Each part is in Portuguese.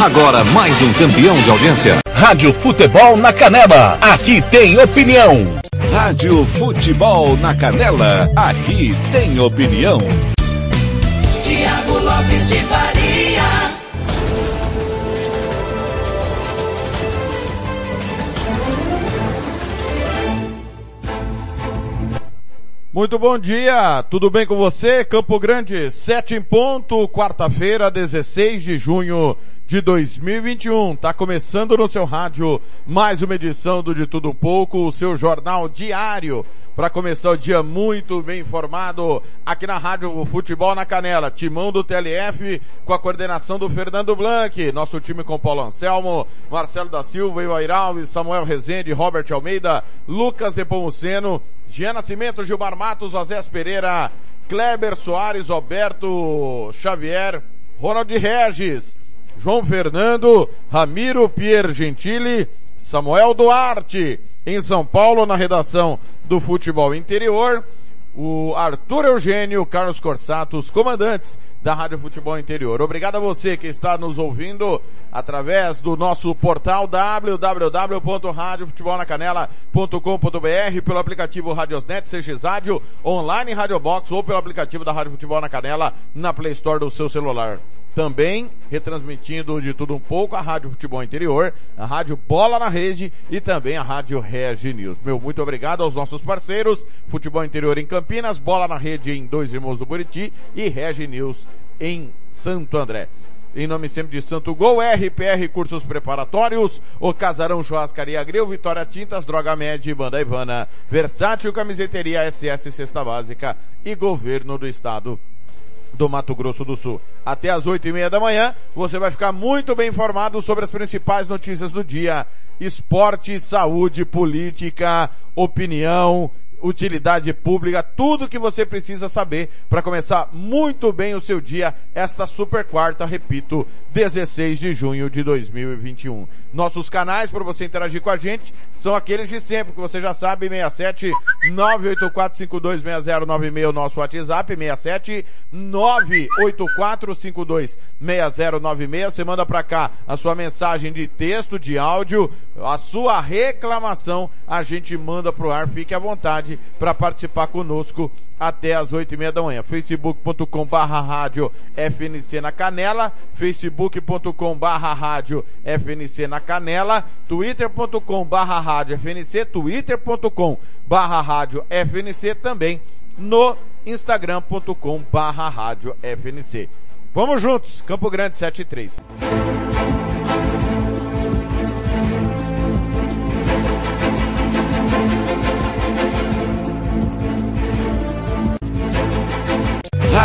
Agora mais um campeão de audiência. Rádio Futebol na Canela. Aqui tem opinião. Rádio Futebol na Canela. Aqui tem opinião. Tiago Lopes de Faria. Muito bom dia, tudo bem com você? Campo Grande, 7 em ponto, quarta-feira, 16 de junho de 2021. Tá começando no seu rádio mais uma edição do De Tudo Um Pouco, o seu jornal diário para começar o dia muito bem informado aqui na Rádio Futebol na Canela. Timão do TLF com a coordenação do Fernando Blanc. Nosso time com Paulo Anselmo, Marcelo da Silva, Alves, Samuel Rezende, Robert Almeida, Lucas Nepomuceno, Jean Nascimento, Gilmar Matos, Azés Pereira, Kleber Soares, Roberto Xavier, Ronald Regis, João Fernando, Ramiro Pier Gentili, Samuel Duarte, em São Paulo, na redação do Futebol Interior, o Arthur Eugênio, Carlos Corsato, os comandantes da Rádio Futebol Interior. Obrigado a você que está nos ouvindo através do nosso portal www.radiofutebolnacanela.com.br, pelo aplicativo Radiosnet, CX Rádio, online Rádio Box ou pelo aplicativo da Rádio Futebol na Canela na Play Store do seu celular. Também retransmitindo de tudo um pouco a Rádio Futebol Interior, a Rádio Bola na Rede e também a Rádio Regi News. Meu muito obrigado aos nossos parceiros, Futebol Interior em Campinas, Bola na Rede em Dois Irmãos do Buriti e Regi News em Santo André. Em nome sempre de Santo Gol, RPR Cursos Preparatórios, O Casarão Churrascaria Grill, Vitória Tintas, Droga Med, Banda Ivana, Versátil Camiseteria SS Cesta Básica e Governo do Estado do Mato Grosso do Sul. Até às oito e meia da manhã, você vai ficar muito bem informado sobre as principais notícias do dia. Esporte, saúde, política, opinião, utilidade pública, tudo que você precisa saber para começar muito bem o seu dia esta super quarta, repito, 16 de junho de 2021. Nossos canais para você interagir com a gente são aqueles de sempre, que você já sabe, 67 984526096 o nosso WhatsApp, 67 984526096. Você manda para cá a sua mensagem de texto, de áudio, a sua reclamação, a gente manda pro ar, fique à vontade para participar conosco até as oito e meia da manhã. facebook.com barra rádio FNC na Canela, facebook.com barra rádio FNC na Canela, twitter.com barra rádio FNC, twitter.com barra rádio FNC também no instagram.com barra rádio FNC. Vamos juntos, Campo Grande 73.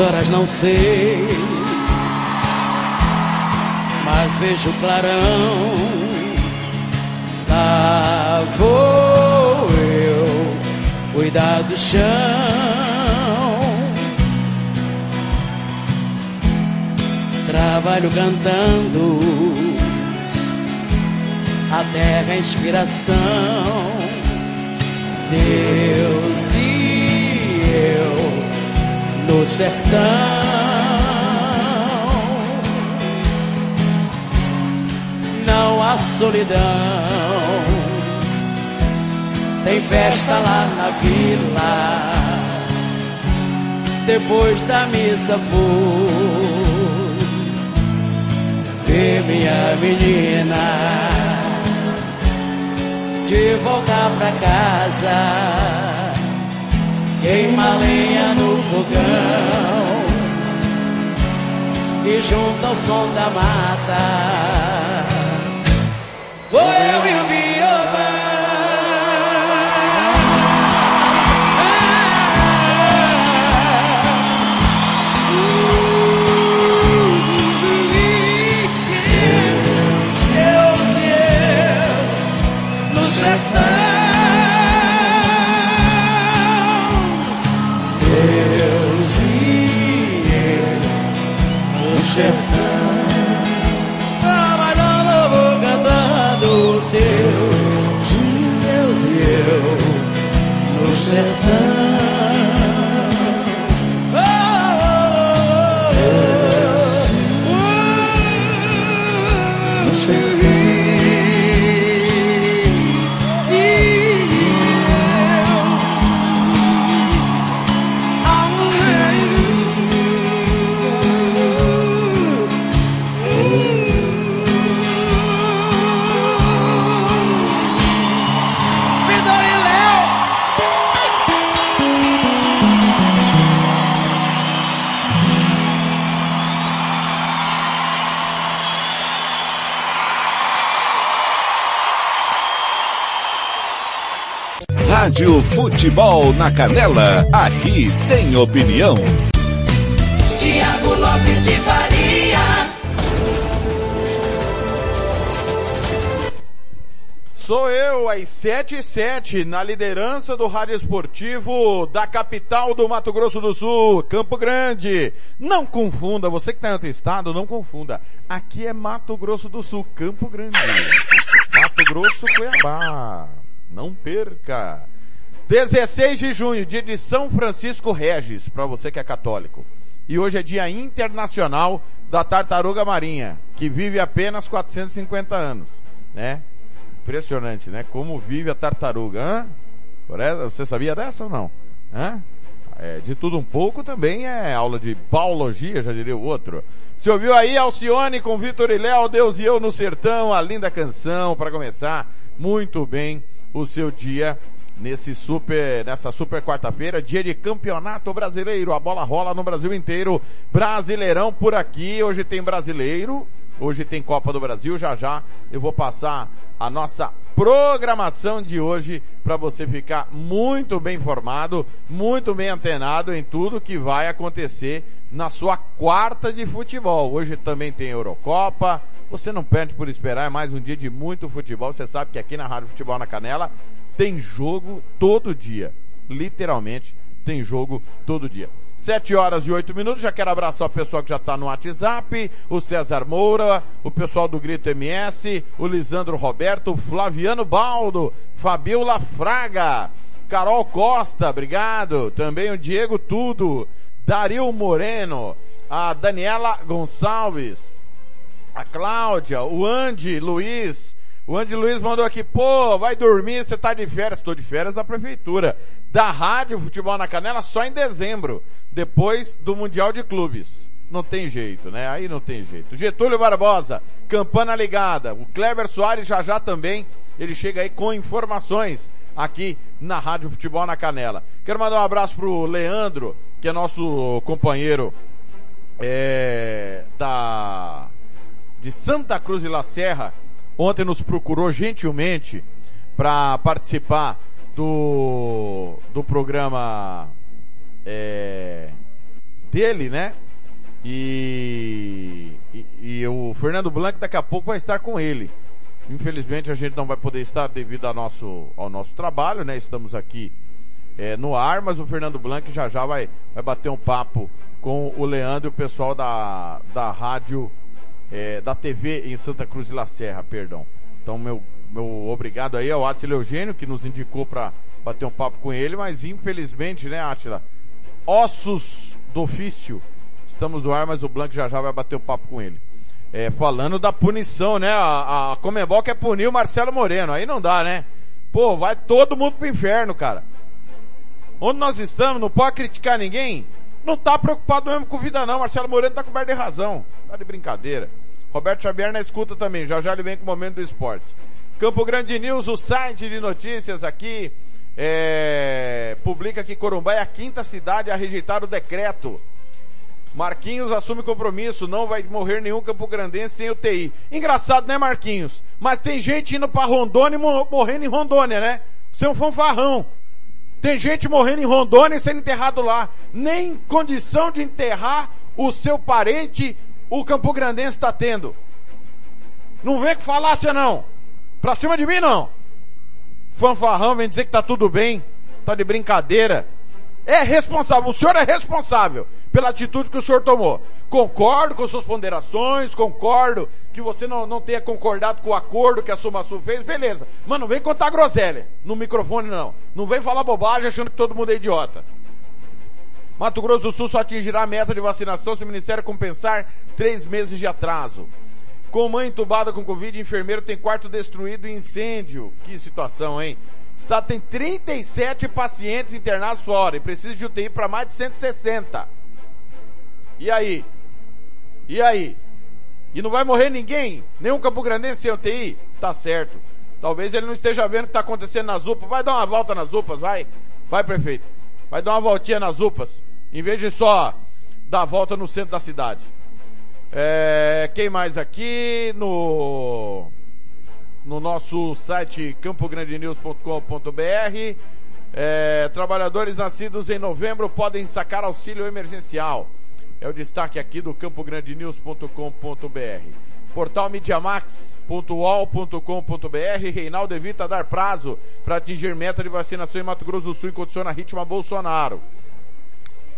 Horas não sei, mas vejo clarão. Lá vou eu cuidar do chão. Trabalho cantando, a terra inspiração. Deus sertão. não há solidão. Tem festa lá na vila. Depois da missa vou ver minha menina de voltar pra casa. Queima lenha no fogão e junto ao som da mata. Vou eu e o Bioma. Deus e eu no sertão. Trabalhando, vou cantando Deus, Deus e eu no sertão. Futebol na Canela, aqui tem opinião. Tiago Lopes de Faria. Sou eu, às 7 e 7 na liderança do Rádio Esportivo da capital do Mato Grosso do Sul, Campo Grande. Não confunda, você que está em outro estado, não confunda. Aqui é Mato Grosso do Sul, Campo Grande. Mato Grosso, Cuiabá. Não perca. 16 de junho, dia de São Francisco Regis, para você que é católico. E hoje é dia internacional da tartaruga marinha, que vive apenas 450 anos, né? Impressionante, né? Como vive a tartaruga, hã? Você sabia dessa ou não? Hã? É, de tudo um pouco também é aula de biologia, já diria o outro. Você ouviu aí Alcione com Vitor e Léo, Deus e eu no sertão, a linda canção para começar muito bem o seu dia nesse super, nessa super quarta-feira, dia de campeonato brasileiro. A bola rola no Brasil inteiro. Brasileirão por aqui. Hoje tem brasileiro. Hoje tem Copa do Brasil. Já já eu vou passar a nossa programação de hoje para você ficar muito bem informado, muito bem antenado em tudo que vai acontecer na sua quarta de futebol. Hoje também tem Eurocopa. Você não perde por esperar, é mais um dia de muito futebol. Você sabe que aqui na Rádio Futebol na Canela tem jogo todo dia. Literalmente tem jogo todo dia. Sete horas e oito minutos, já quero abraçar o pessoal que já está no WhatsApp, o César Moura, o pessoal do Grito MS, o Lisandro Roberto, o Flaviano Baldo, Fabiola Fraga, Carol Costa, obrigado, também o Diego Tudo, Dario Moreno, a Daniela Gonçalves, a Cláudia, o Andy Luiz, o Andy Luiz mandou aqui, pô, vai dormir, você tá de férias. Estou de férias da prefeitura. Da Rádio Futebol na Canela só em dezembro, depois do Mundial de Clubes. Não tem jeito, né? Aí não tem jeito. Getúlio Barbosa, campana ligada. O Kleber Soares já já também, ele chega aí com informações aqui na Rádio Futebol na Canela. Quero mandar um abraço pro Leandro, que é nosso companheiro é, da de Santa Cruz de La Serra, ontem nos procurou gentilmente para participar do, do programa é, dele, né? E, e, e o, Fernando Blanc daqui a pouco vai estar com ele. Infelizmente a gente não vai poder estar devido ao nosso, ao nosso trabalho, né? Estamos aqui é, no ar, mas o Fernando Blanc já já vai, vai bater um papo com o Leandro e o pessoal da, da rádio, é, da TV em Santa Cruz de La Serra, perdão. Então meu, meu obrigado aí ao Atila Eugênio que nos indicou para bater um papo com ele, mas infelizmente, né, Atila, ossos do ofício, estamos no ar, mas o Blanc já já vai bater um papo com ele. É, falando da punição, né? A, a quer punir o Marcelo Moreno. Aí não dá, né? Pô, vai todo mundo pro inferno, cara. Onde nós estamos, não pode criticar ninguém. Não tá preocupado mesmo com vida não. Marcelo Moreno tá coberto de razão. Tá de brincadeira. Roberto Xavier na escuta também. Já já ele vem com o momento do esporte. Campo Grande News, o site de notícias aqui, é, publica que Corumbá é a quinta cidade a rejeitar o decreto Marquinhos assume compromisso, não vai morrer nenhum Campo Grandense sem UTI. Engraçado, né, Marquinhos? Mas tem gente indo pra Rondônia e morrendo em Rondônia, né? Você é um fanfarrão. Tem gente morrendo em Rondônia e sendo enterrado lá. Nem condição de enterrar o seu parente o Campo Grandense está tendo. Não vem com falácia não. Pra cima de mim não. Fanfarrão vem dizer que tá tudo bem. Tá de brincadeira. É responsável, o senhor é responsável pela atitude que o senhor tomou. Concordo com suas ponderações, concordo que você não, não tenha concordado com o acordo que a Sumasul fez, beleza. Mas não vem contar groselha no microfone não. Não vem falar bobagem achando que todo mundo é idiota. Mato Grosso do Sul só atingirá a meta de vacinação se o Ministério compensar três meses de atraso. Com mãe entubada com Covid, enfermeiro tem quarto destruído em incêndio. Que situação, hein? Estado tem 37 pacientes internados fora e precisa de UTI para mais de 160. E aí? E aí? E não vai morrer ninguém? Nenhum Campo Grandense sem UTI? Tá certo. Talvez ele não esteja vendo o que está acontecendo nas UPAs. Vai dar uma volta nas UPAs, vai. Vai, prefeito. Vai dar uma voltinha nas UPAs. Em vez de só dar a volta no centro da cidade. É, quem mais aqui? No no nosso site campograndenews.com.br. É, trabalhadores nascidos em novembro podem sacar auxílio emergencial. É o destaque aqui do campograndenews.com.br. Portal mediamax.ual.com.br. Reinaldo evita dar prazo para atingir meta de vacinação em Mato Grosso do Sul e condiciona ritmo a Bolsonaro.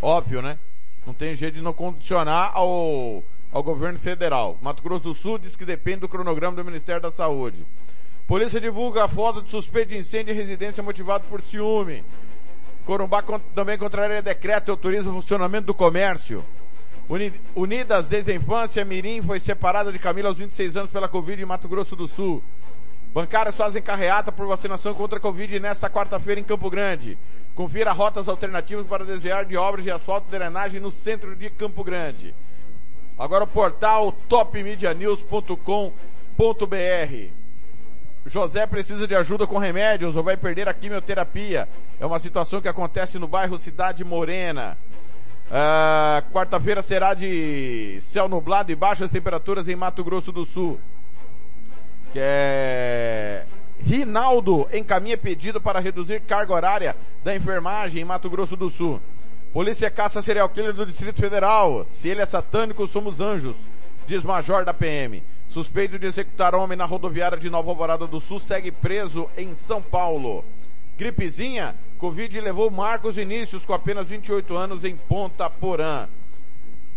Óbvio, né? Não tem jeito de não condicionar ao ao governo federal. Mato Grosso do Sul diz que depende do cronograma do Ministério da Saúde. Polícia divulga a foto de suspeito de incêndio em residência motivado por ciúme. Corumbá também contraria decreto e autoriza o funcionamento do comércio. Unidas desde a infância, Mirim foi separada de Camila aos 26 anos pela Covid em Mato Grosso do Sul. Bancários fazem carreata por vacinação contra a Covid nesta quarta-feira em Campo Grande. Confira rotas alternativas para desviar de obras de asfalto e drenagem no centro de Campo Grande. Agora o portal topmedianews.com.br. José precisa de ajuda com remédios ou vai perder a quimioterapia. É uma situação que acontece no bairro Cidade Morena. Uh, Quarta-feira será de céu nublado e baixas temperaturas em Mato Grosso do Sul. Que é... Rinaldo encaminha pedido para reduzir carga horária da enfermagem em Mato Grosso do Sul. Polícia caça serial killer do Distrito Federal. Se ele é satânico, somos anjos, diz major da PM. Suspeito de executar homem na rodoviária de Nova Alvorada do Sul segue preso em São Paulo. Gripezinha, Covid levou Marcos Vinícius com apenas 28 anos em Ponta Porã.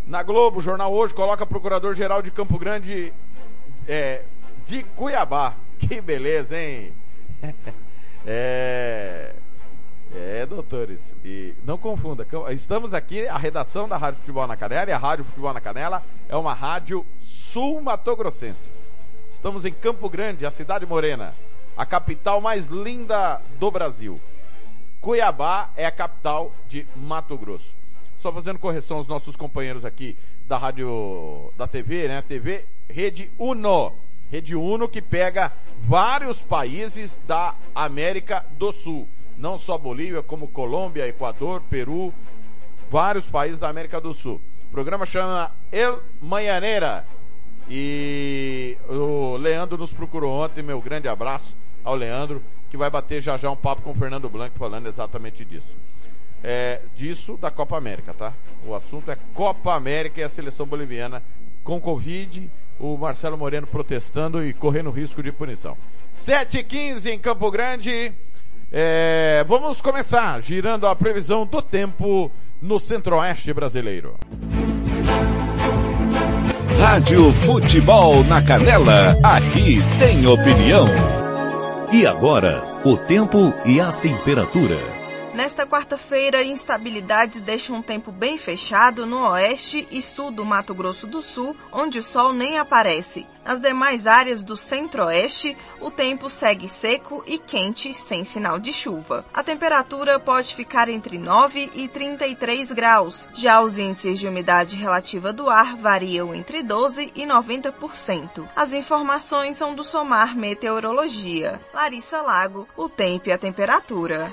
Na Globo, o jornal hoje coloca procurador-geral de Campo Grande é, de Cuiabá. Que beleza, hein? é, é, doutores, e não confunda, estamos aqui, a redação da Rádio Futebol na Canela, e a Rádio Futebol na Canela é uma rádio sul-matogrossense. Estamos em Campo Grande, a cidade morena, a capital mais linda do Brasil. Cuiabá é a capital de Mato Grosso. Só fazendo correção aos nossos companheiros aqui da rádio, da TV, né? TV Rede Uno. Rede Uno que pega vários países da América do Sul não só Bolívia, como Colômbia, Equador, Peru, vários países da América do Sul. O programa chama El Manhaneira. E o Leandro nos procurou ontem, meu grande abraço ao Leandro, que vai bater já já um papo com o Fernando Blanco falando exatamente disso. É, disso da Copa América, tá? O assunto é Copa América e a seleção boliviana com Covid o Marcelo Moreno protestando e correndo risco de punição. 7h15 em Campo Grande. É, vamos começar girando a previsão do tempo no centro-oeste brasileiro. Rádio Futebol na Canela, aqui tem opinião. E agora, o tempo e a temperatura. Nesta quarta-feira, instabilidades deixam um tempo bem fechado no oeste e sul do Mato Grosso do Sul, onde o sol nem aparece. Nas demais áreas do centro-oeste, o tempo segue seco e quente, sem sinal de chuva. A temperatura pode ficar entre 9 e 33 graus. Já os índices de umidade relativa do ar variam entre 12 e 90%. As informações são do Somar Meteorologia. Larissa Lago, o tempo e a temperatura.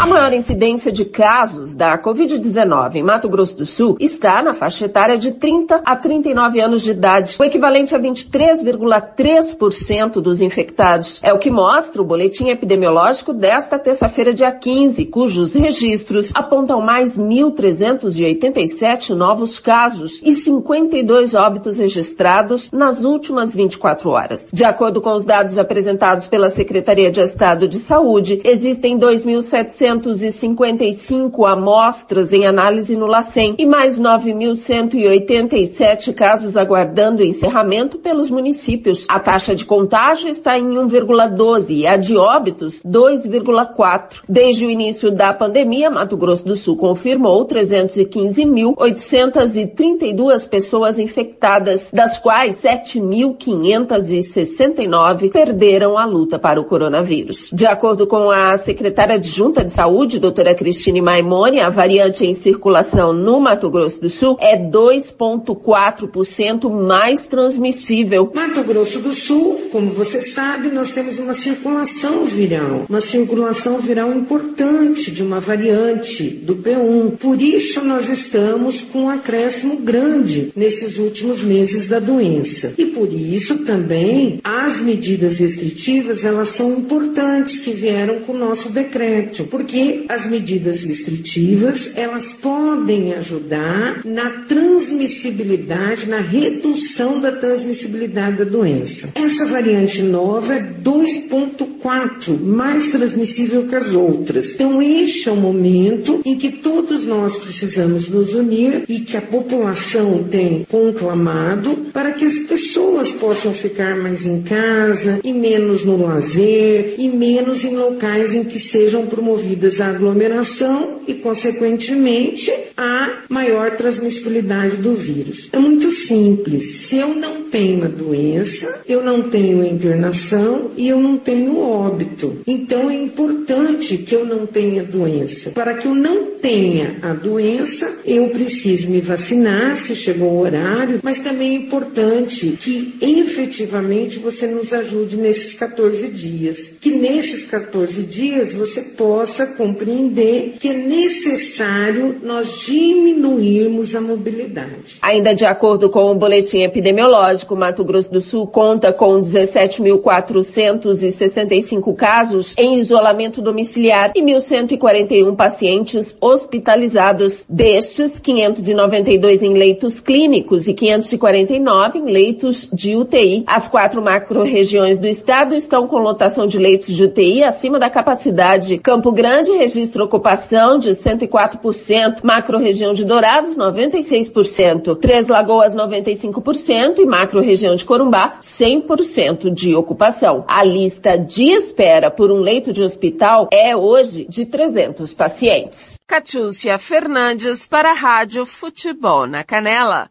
A maior incidência de casos da Covid-19 em Mato Grosso do Sul está na faixa etária de 30 a 39 anos de idade, o equivalente a 23,3% dos infectados. É o que mostra o boletim epidemiológico desta terça-feira, dia 15, cujos registros apontam mais 1.387 novos casos e 52 óbitos registrados nas últimas 24 horas. De acordo com os dados apresentados pela Secretaria de Estado de Saúde, existem 2.700 255 amostras em análise no LACEN e mais 9.187 casos aguardando encerramento pelos municípios. A taxa de contágio está em 1,12 e a de óbitos 2,4. Desde o início da pandemia, Mato Grosso do Sul confirmou 315.832 pessoas infectadas, das quais 7.569 perderam a luta para o coronavírus. De acordo com a secretária adjunta de Saúde, doutora Cristine Maimone, a variante em circulação no Mato Grosso do Sul é 2,4% mais transmissível. Mato Grosso do Sul, como você sabe, nós temos uma circulação viral, uma circulação viral importante de uma variante do P1. Por isso nós estamos com um acréscimo grande nesses últimos meses da doença. E por isso também as medidas restritivas, elas são importantes que vieram com o nosso decreto, porque porque as medidas restritivas elas podem ajudar na transmissibilidade, na redução da transmissibilidade da doença. Essa variante nova é 2.4 mais transmissível que as outras. Então este é o momento em que todos nós precisamos nos unir e que a população tem conclamado para que as pessoas possam ficar mais em casa e menos no lazer e menos em locais em que sejam promovidos devidas à aglomeração e, consequentemente, à maior transmissibilidade do vírus. É muito simples. Se eu não tenho a doença, eu não tenho internação e eu não tenho óbito. Então é importante que eu não tenha doença. Para que eu não tenha a doença, eu preciso me vacinar se chegou o horário, mas também é importante que efetivamente você nos ajude nesses 14 dias. Que nesses 14 dias você possa compreender que é necessário nós diminuirmos a mobilidade. Ainda de acordo com o boletim epidemiológico, Mato Grosso do Sul conta com 17.465 casos em isolamento domiciliar e 1.141 pacientes hospitalizados. Destes, 592 em leitos clínicos e 549 em leitos de UTI. As quatro macro-regiões do estado estão com lotação de leitos de UTI acima da capacidade. Campo Grande registra ocupação de 104%, macro-região de Dourados 96%, Três Lagoas 95% e macro-região de Corumbá 100% de ocupação. A lista de espera por um leito de hospital é hoje de 300 pacientes. Catiúcia Fernandes para a Rádio Futebol na Canela.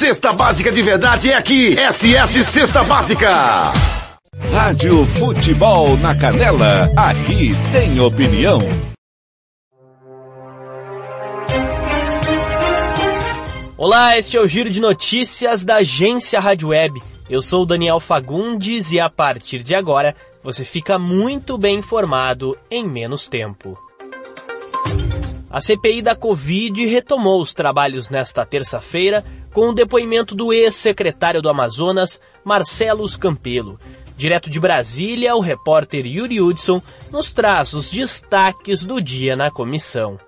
Cesta básica de verdade é aqui. SS Cesta Básica. Rádio Futebol na Canela, aqui tem opinião. Olá, este é o Giro de Notícias da agência Rádio Web. Eu sou o Daniel Fagundes e a partir de agora você fica muito bem informado em menos tempo. A CPI da Covid retomou os trabalhos nesta terça-feira com o depoimento do ex-secretário do Amazonas, Marcelos Campelo. Direto de Brasília, o repórter Yuri Hudson nos traz os destaques do dia na comissão.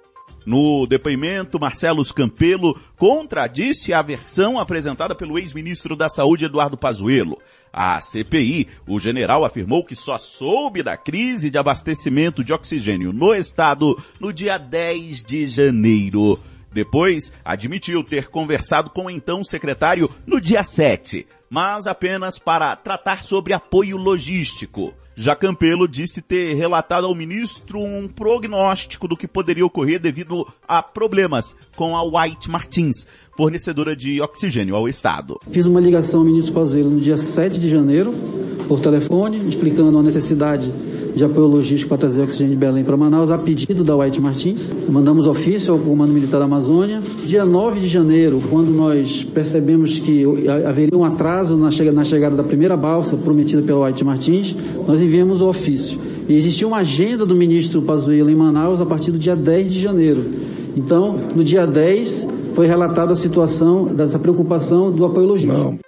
No depoimento, Marcelo Campelo contradisse a versão apresentada pelo ex-ministro da Saúde Eduardo Pazuello. A CPI, o general afirmou que só soube da crise de abastecimento de oxigênio no estado no dia 10 de janeiro. Depois, admitiu ter conversado com o então secretário no dia 7, mas apenas para tratar sobre apoio logístico. Já Campelo disse ter relatado ao ministro um prognóstico do que poderia ocorrer devido a problemas com a White Martins, fornecedora de oxigênio ao Estado. Fiz uma ligação ao ministro Pazuello no dia 7 de janeiro, por telefone, explicando a necessidade de apoio logístico para trazer oxigênio de Belém para Manaus, a pedido da White Martins. Mandamos ofício ao Comando Militar da Amazônia. Dia 9 de janeiro, quando nós percebemos que haveria um atraso na chegada da primeira balsa prometida pela White Martins, nós enviamos o ofício. E existia uma agenda do ministro Pazuello em Manaus a partir do dia 10 de janeiro. Então, no dia 10, foi relatada a situação dessa preocupação do apoio logístico. Não.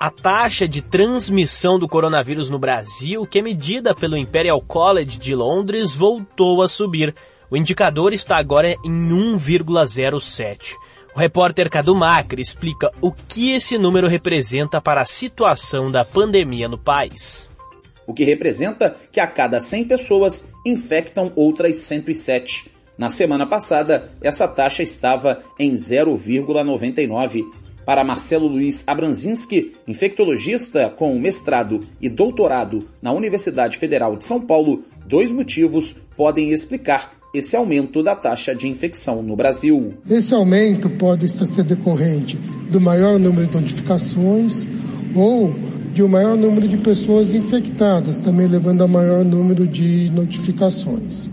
A taxa de transmissão do coronavírus no Brasil, que é medida pelo Imperial College de Londres, voltou a subir. O indicador está agora em 1,07. O repórter Cadu Macri explica o que esse número representa para a situação da pandemia no país. O que representa que a cada 100 pessoas infectam outras 107. Na semana passada, essa taxa estava em 0,99. Para Marcelo Luiz Abranzinski, infectologista com mestrado e doutorado na Universidade Federal de São Paulo, dois motivos podem explicar esse aumento da taxa de infecção no Brasil. Esse aumento pode ser decorrente do maior número de notificações ou de um maior número de pessoas infectadas, também levando a maior número de notificações.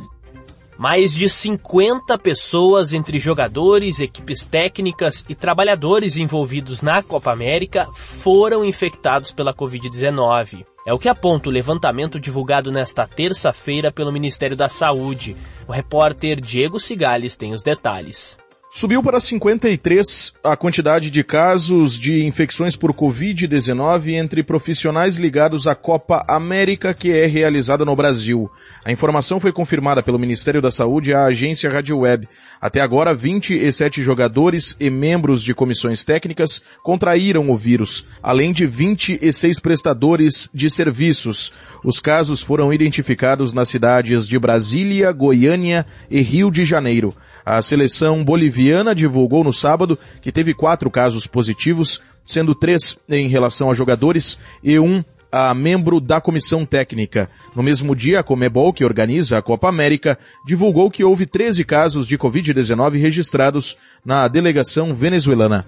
Mais de 50 pessoas, entre jogadores, equipes técnicas e trabalhadores envolvidos na Copa América, foram infectados pela Covid-19. É o que aponta o levantamento divulgado nesta terça-feira pelo Ministério da Saúde. O repórter Diego Cigales tem os detalhes. Subiu para 53 a quantidade de casos de infecções por Covid-19 entre profissionais ligados à Copa América que é realizada no Brasil. A informação foi confirmada pelo Ministério da Saúde à agência Rádio Web. Até agora, 27 jogadores e membros de comissões técnicas contraíram o vírus, além de 26 prestadores de serviços. Os casos foram identificados nas cidades de Brasília, Goiânia e Rio de Janeiro. A seleção boliviana divulgou no sábado que teve quatro casos positivos, sendo três em relação a jogadores e um a membro da comissão técnica. No mesmo dia, a Comebol, que organiza a Copa América, divulgou que houve 13 casos de Covid-19 registrados na delegação venezuelana.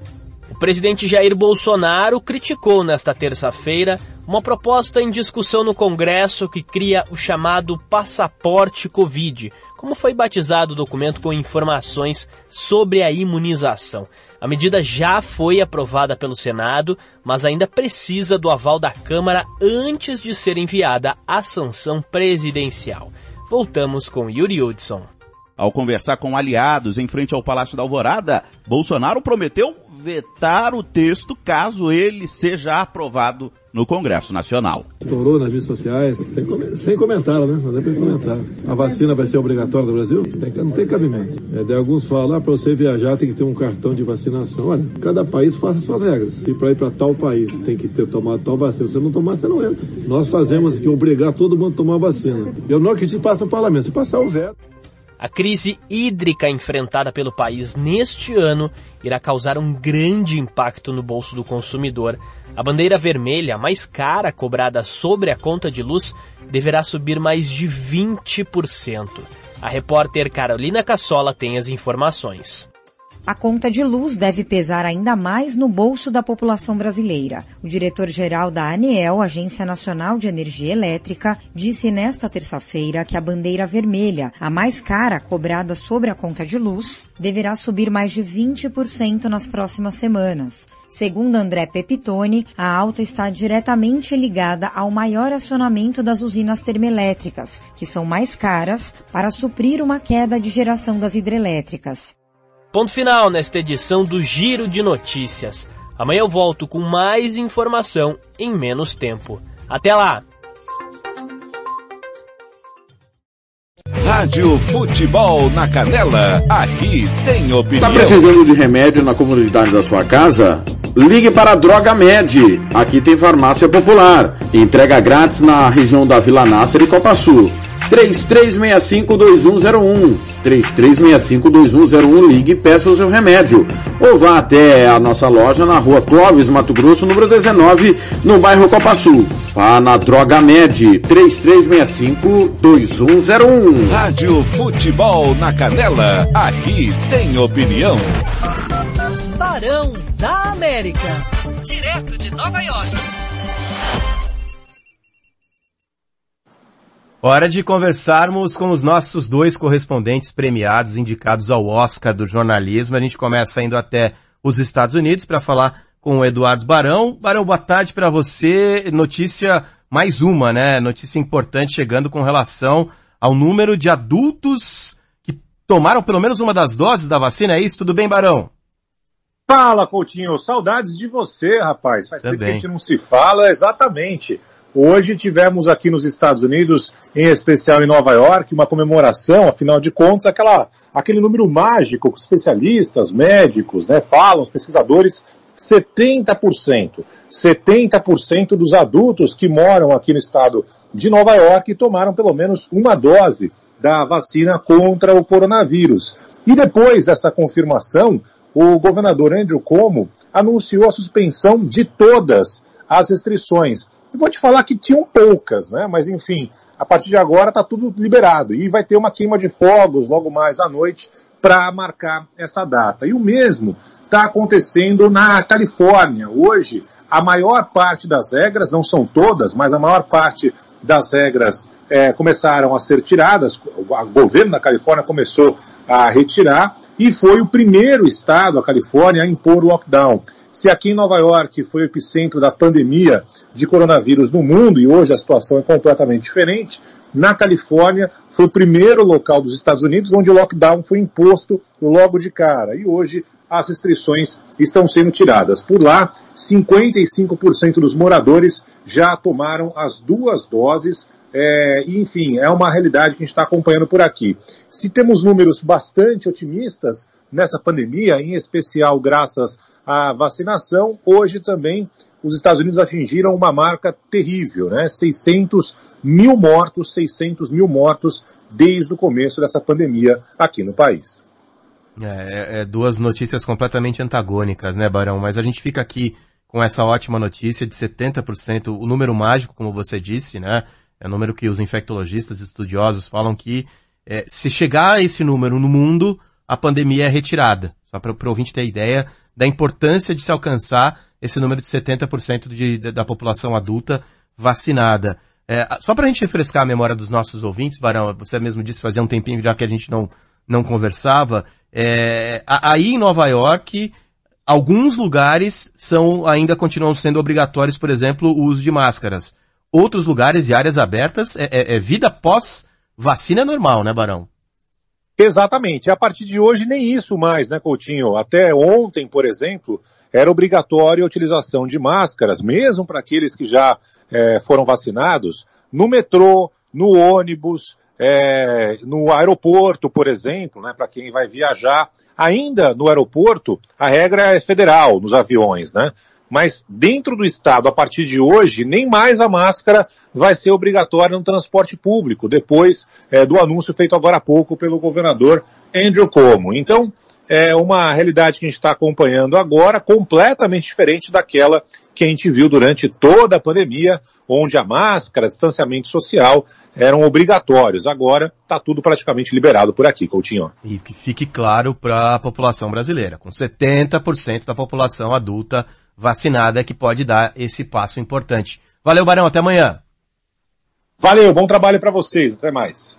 O presidente Jair Bolsonaro criticou nesta terça-feira uma proposta em discussão no Congresso que cria o chamado passaporte Covid, como foi batizado o documento com informações sobre a imunização. A medida já foi aprovada pelo Senado, mas ainda precisa do aval da Câmara antes de ser enviada à sanção presidencial. Voltamos com Yuri Hudson. Ao conversar com aliados em frente ao Palácio da Alvorada, Bolsonaro prometeu vetar o texto caso ele seja aprovado no Congresso Nacional. Estourou nas redes sociais, sem, com, sem né? Não dá para comentar. A vacina vai ser obrigatória no Brasil? Tem, não tem cabimento. É, de alguns falam, ah, para você viajar tem que ter um cartão de vacinação. Olha, cada país faz suas regras. Se para ir para tal país tem que ter tomado tal vacina, se não tomar, você não entra. Nós fazemos aqui obrigar todo mundo a tomar vacina. Eu não acredito que passa no parlamento. Se passar o veto. A crise hídrica enfrentada pelo país neste ano irá causar um grande impacto no bolso do consumidor. A bandeira vermelha, mais cara cobrada sobre a conta de luz, deverá subir mais de 20%. A repórter Carolina Cassola tem as informações. A conta de luz deve pesar ainda mais no bolso da população brasileira. O diretor-geral da ANEEL, Agência Nacional de Energia Elétrica, disse nesta terça-feira que a bandeira vermelha, a mais cara cobrada sobre a conta de luz, deverá subir mais de 20% nas próximas semanas. Segundo André Pepitone, a alta está diretamente ligada ao maior acionamento das usinas termoelétricas, que são mais caras para suprir uma queda de geração das hidrelétricas. Ponto final nesta edição do Giro de Notícias. Amanhã eu volto com mais informação em menos tempo. Até lá! Rádio Futebol na Canela, aqui tem opinião. Tá precisando de remédio na comunidade da sua casa? Ligue para a Droga Med. Aqui tem farmácia popular. Entrega grátis na região da Vila Nácer e Copa Sul. 3365-2101. 3365-2101. Ligue e peça o seu remédio. Ou vá até a nossa loja na rua Clóvis, Mato Grosso, número 19, no bairro Copa Sul. Vá na Droga Med. 3365-2101. Rádio Futebol na Canela, aqui tem opinião. Barão da América. Direto de Nova York. Hora de conversarmos com os nossos dois correspondentes premiados, indicados ao Oscar do jornalismo. A gente começa indo até os Estados Unidos para falar com o Eduardo Barão. Barão, boa tarde para você. Notícia mais uma, né? Notícia importante chegando com relação ao número de adultos que tomaram pelo menos uma das doses da vacina. É isso? Tudo bem, Barão? Fala, Coutinho. Saudades de você, rapaz. Faz Também. tempo que a gente não se fala, exatamente. Hoje tivemos aqui nos Estados Unidos, em especial em Nova York, uma comemoração, afinal de contas, aquela, aquele número mágico que especialistas, médicos, né, falam, os pesquisadores, 70%. 70% dos adultos que moram aqui no estado de Nova York tomaram pelo menos uma dose da vacina contra o coronavírus. E depois dessa confirmação, o governador Andrew Cuomo anunciou a suspensão de todas as restrições. Eu vou te falar que tinham poucas, né? Mas enfim, a partir de agora está tudo liberado e vai ter uma queima de fogos logo mais à noite para marcar essa data. E o mesmo está acontecendo na Califórnia. Hoje, a maior parte das regras, não são todas, mas a maior parte das regras eh, começaram a ser tiradas. O governo da Califórnia começou a retirar e foi o primeiro estado, a Califórnia, a impor lockdown. Se aqui em Nova York foi o epicentro da pandemia de coronavírus no mundo e hoje a situação é completamente diferente, na Califórnia foi o primeiro local dos Estados Unidos onde o lockdown foi imposto logo de cara. E hoje as restrições estão sendo tiradas. Por lá, 55% dos moradores já tomaram as duas doses. É, enfim, é uma realidade que a gente está acompanhando por aqui. Se temos números bastante otimistas nessa pandemia, em especial graças à vacinação, hoje também os Estados Unidos atingiram uma marca terrível, né? 600 mil mortos, 600 mil mortos desde o começo dessa pandemia aqui no país. É, é, duas notícias completamente antagônicas, né, Barão? Mas a gente fica aqui com essa ótima notícia de 70%, o número mágico, como você disse, né? É o número que os infectologistas estudiosos falam que é, se chegar a esse número no mundo, a pandemia é retirada. Só para o ouvinte ter ideia da importância de se alcançar esse número de 70% de, de, da população adulta vacinada. É, só para a gente refrescar a memória dos nossos ouvintes, Barão, você mesmo disse fazia um tempinho já que a gente não, não conversava, é, aí em Nova York, alguns lugares são ainda continuam sendo obrigatórios, por exemplo, o uso de máscaras. Outros lugares e áreas abertas é, é, é vida pós vacina normal, né, Barão? Exatamente. A partir de hoje nem isso mais, né, Coutinho? Até ontem, por exemplo, era obrigatória a utilização de máscaras, mesmo para aqueles que já é, foram vacinados, no metrô, no ônibus, é, no aeroporto, por exemplo, né, para quem vai viajar. Ainda no aeroporto, a regra é federal nos aviões, né? Mas dentro do estado, a partir de hoje, nem mais a máscara vai ser obrigatória no transporte público, depois é, do anúncio feito agora há pouco pelo governador Andrew Cuomo. Então, é uma realidade que a gente está acompanhando agora, completamente diferente daquela que a gente viu durante toda a pandemia, onde a máscara, distanciamento social eram obrigatórios. Agora está tudo praticamente liberado por aqui, Coutinho. E que fique claro para a população brasileira, com 70% da população adulta vacinada que pode dar esse passo importante. Valeu, Barão, até amanhã. Valeu, bom trabalho para vocês, até mais.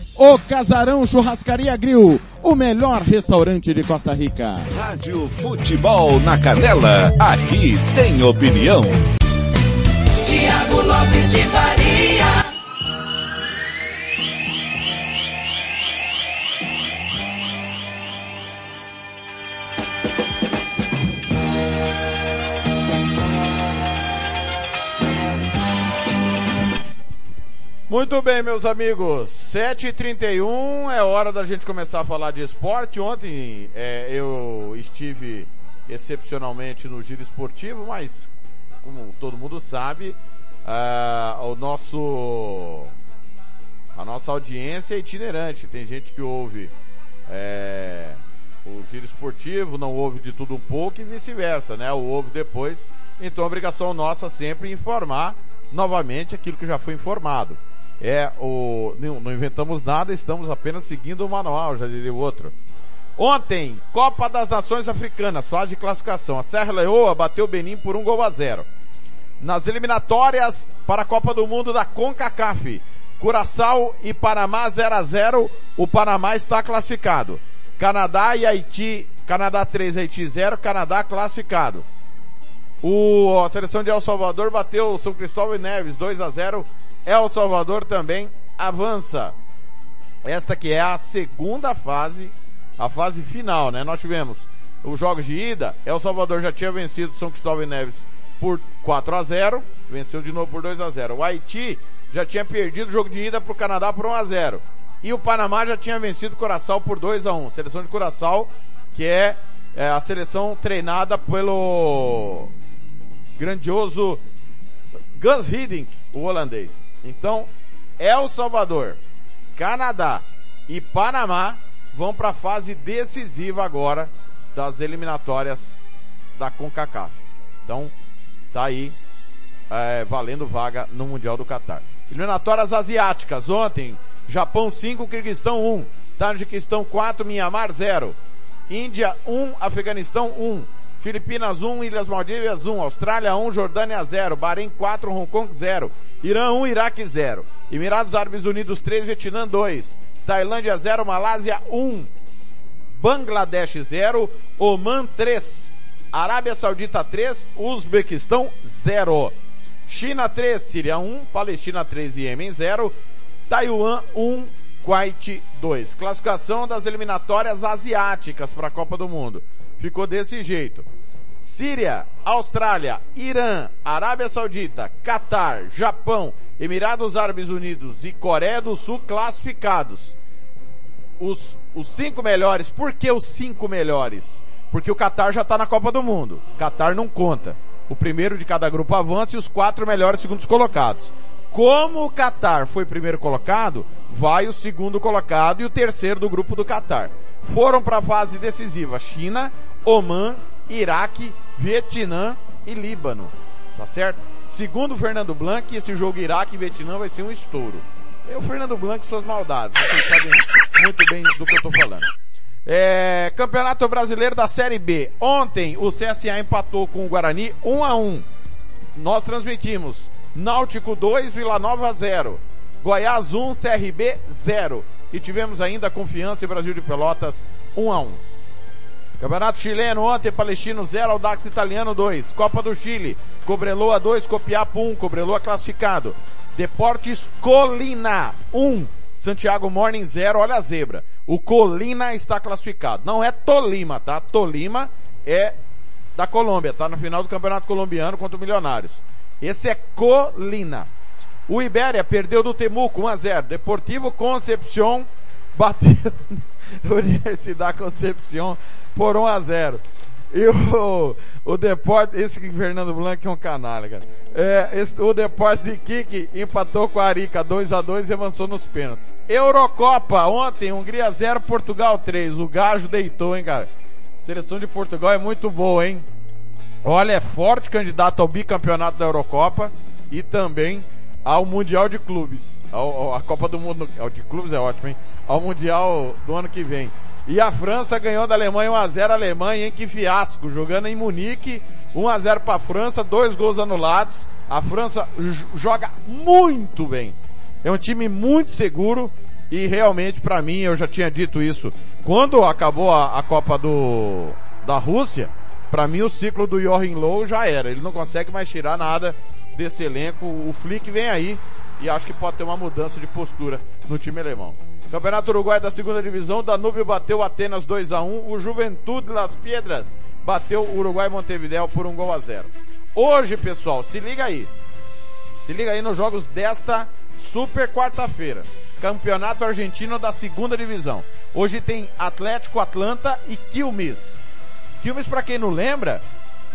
O Casarão Churrascaria Grill, o melhor restaurante de Costa Rica. Rádio Futebol na Canela, aqui tem opinião. Tiago Lopes de Faria. Muito bem, meus amigos. 7h31 é hora da gente começar a falar de esporte. Ontem é, eu estive excepcionalmente no giro esportivo, mas como todo mundo sabe, uh, o nosso a nossa audiência é itinerante. Tem gente que ouve é, o giro esportivo, não ouve de tudo um pouco e vice-versa, né? Ou ouve depois. Então a obrigação nossa sempre é informar novamente aquilo que já foi informado é o. Não, não inventamos nada, estamos apenas seguindo o manual, já diria o outro. Ontem, Copa das Nações Africanas, fase de classificação. A Serra Leoa bateu o Benin por um gol a zero. Nas eliminatórias para a Copa do Mundo da CONCACAF, Curaçao e Panamá 0 a 0 o Panamá está classificado. Canadá e Haiti, Canadá 3, Haiti 0, Canadá classificado. O, a seleção de El Salvador bateu o São Cristóvão e Neves 2 a 0 El Salvador também avança. Esta que é a segunda fase, a fase final, né? Nós tivemos os jogos de ida, El Salvador já tinha vencido São Cristóvão e Neves por 4 a 0, venceu de novo por 2 a 0. O Haiti já tinha perdido o jogo de ida para o Canadá por 1 a 0. E o Panamá já tinha vencido o Curaçao por 2 a 1. Seleção de Curaçao, que é, é a seleção treinada pelo grandioso Gus Hiddink, o holandês. Então, El Salvador, Canadá e Panamá vão para a fase decisiva agora das eliminatórias da CONCACAF. Então, tá aí é, valendo vaga no Mundial do Catar. Eliminatórias asiáticas. Ontem, Japão 5, Kirguistão 1. Tajiquistão 4, Mianmar 0. Índia 1, Afeganistão 1. Filipinas 1, Ilhas Maldivas 1, Austrália 1, Jordânia 0, Bahrein 4, Hong Kong 0, Irã 1, Iraque 0, Emirados Árabes Unidos 3, Vietnã 2, Tailândia 0, Malásia 1, Bangladesh 0, Oman 3, Arábia Saudita 3, Uzbequistão 0, China 3, Síria 1, Palestina 3 e Iêmen 0, Taiwan 1, Kuwait 2. Classificação das eliminatórias asiáticas para a Copa do Mundo ficou desse jeito. Síria, Austrália, Irã, Arábia Saudita, Catar, Japão, Emirados Árabes Unidos e Coreia do Sul classificados. Os, os cinco melhores, por que os cinco melhores? Porque o Catar já está na Copa do Mundo. Catar não conta. O primeiro de cada grupo avança e os quatro melhores segundos colocados. Como o Catar foi primeiro colocado, vai o segundo colocado e o terceiro do grupo do Catar. Foram para a fase decisiva China, Oman, Iraque, Vietnã e Líbano. Tá certo? Segundo o Fernando Blanc, esse jogo Iraque e Vietnã vai ser um estouro. É o Fernando Blanc e suas maldades. Vocês sabem muito bem do que eu tô falando. É, Campeonato Brasileiro da Série B. Ontem o CSA empatou com o Guarani 1 a 1. Nós transmitimos Náutico 2, Vila Nova 0. Goiás 1, CRB 0. E tivemos ainda Confiança e Brasil de Pelotas 1 a 1. Campeonato chileno ontem, Palestino 0, Audax Italiano 2. Copa do Chile, Cobreloa 2, Copiapo 1, Cobreloa classificado. Deportes Colina 1, Santiago Morning 0, olha a zebra. O Colina está classificado. Não é Tolima, tá? Tolima é da Colômbia, tá? No final do Campeonato Colombiano contra o Milionários. Esse é Colina. O Ibéria perdeu do Temuco 1 a 0. Deportivo Concepción bateu Universidade Concepción por 1 a 0. E o, o Deporte, esse Fernando Blanc é um canalha, cara. É, esse, o Deporte de Kik empatou com a Arica 2 a 2 e avançou nos pênaltis. Eurocopa, ontem, Hungria 0, Portugal 3. O Gajo deitou, hein, cara. A seleção de Portugal é muito boa, hein? Olha, é forte candidato ao bicampeonato da Eurocopa e também ao Mundial de Clubes. Ao, ao, a Copa do Mundo ao de Clubes é ótimo, hein? Ao Mundial do ano que vem. E a França ganhou da Alemanha 1x0 Alemanha, hein? Que fiasco. Jogando em Munique, 1x0 para a França, dois gols anulados. A França joga muito bem. É um time muito seguro e realmente para mim, eu já tinha dito isso, quando acabou a, a Copa do da Rússia, para mim o ciclo do Joachim Low já era. Ele não consegue mais tirar nada desse elenco. O Flick vem aí e acho que pode ter uma mudança de postura no time alemão. Campeonato Uruguai da segunda divisão, Danúbio bateu Atenas 2 a 1 o Juventude Las Piedras bateu Uruguai Montevideo por um gol a zero. Hoje, pessoal, se liga aí. Se liga aí nos jogos desta super quarta-feira. Campeonato Argentino da segunda divisão. Hoje tem Atlético Atlanta e Quilmes. Quilmes, para quem não lembra,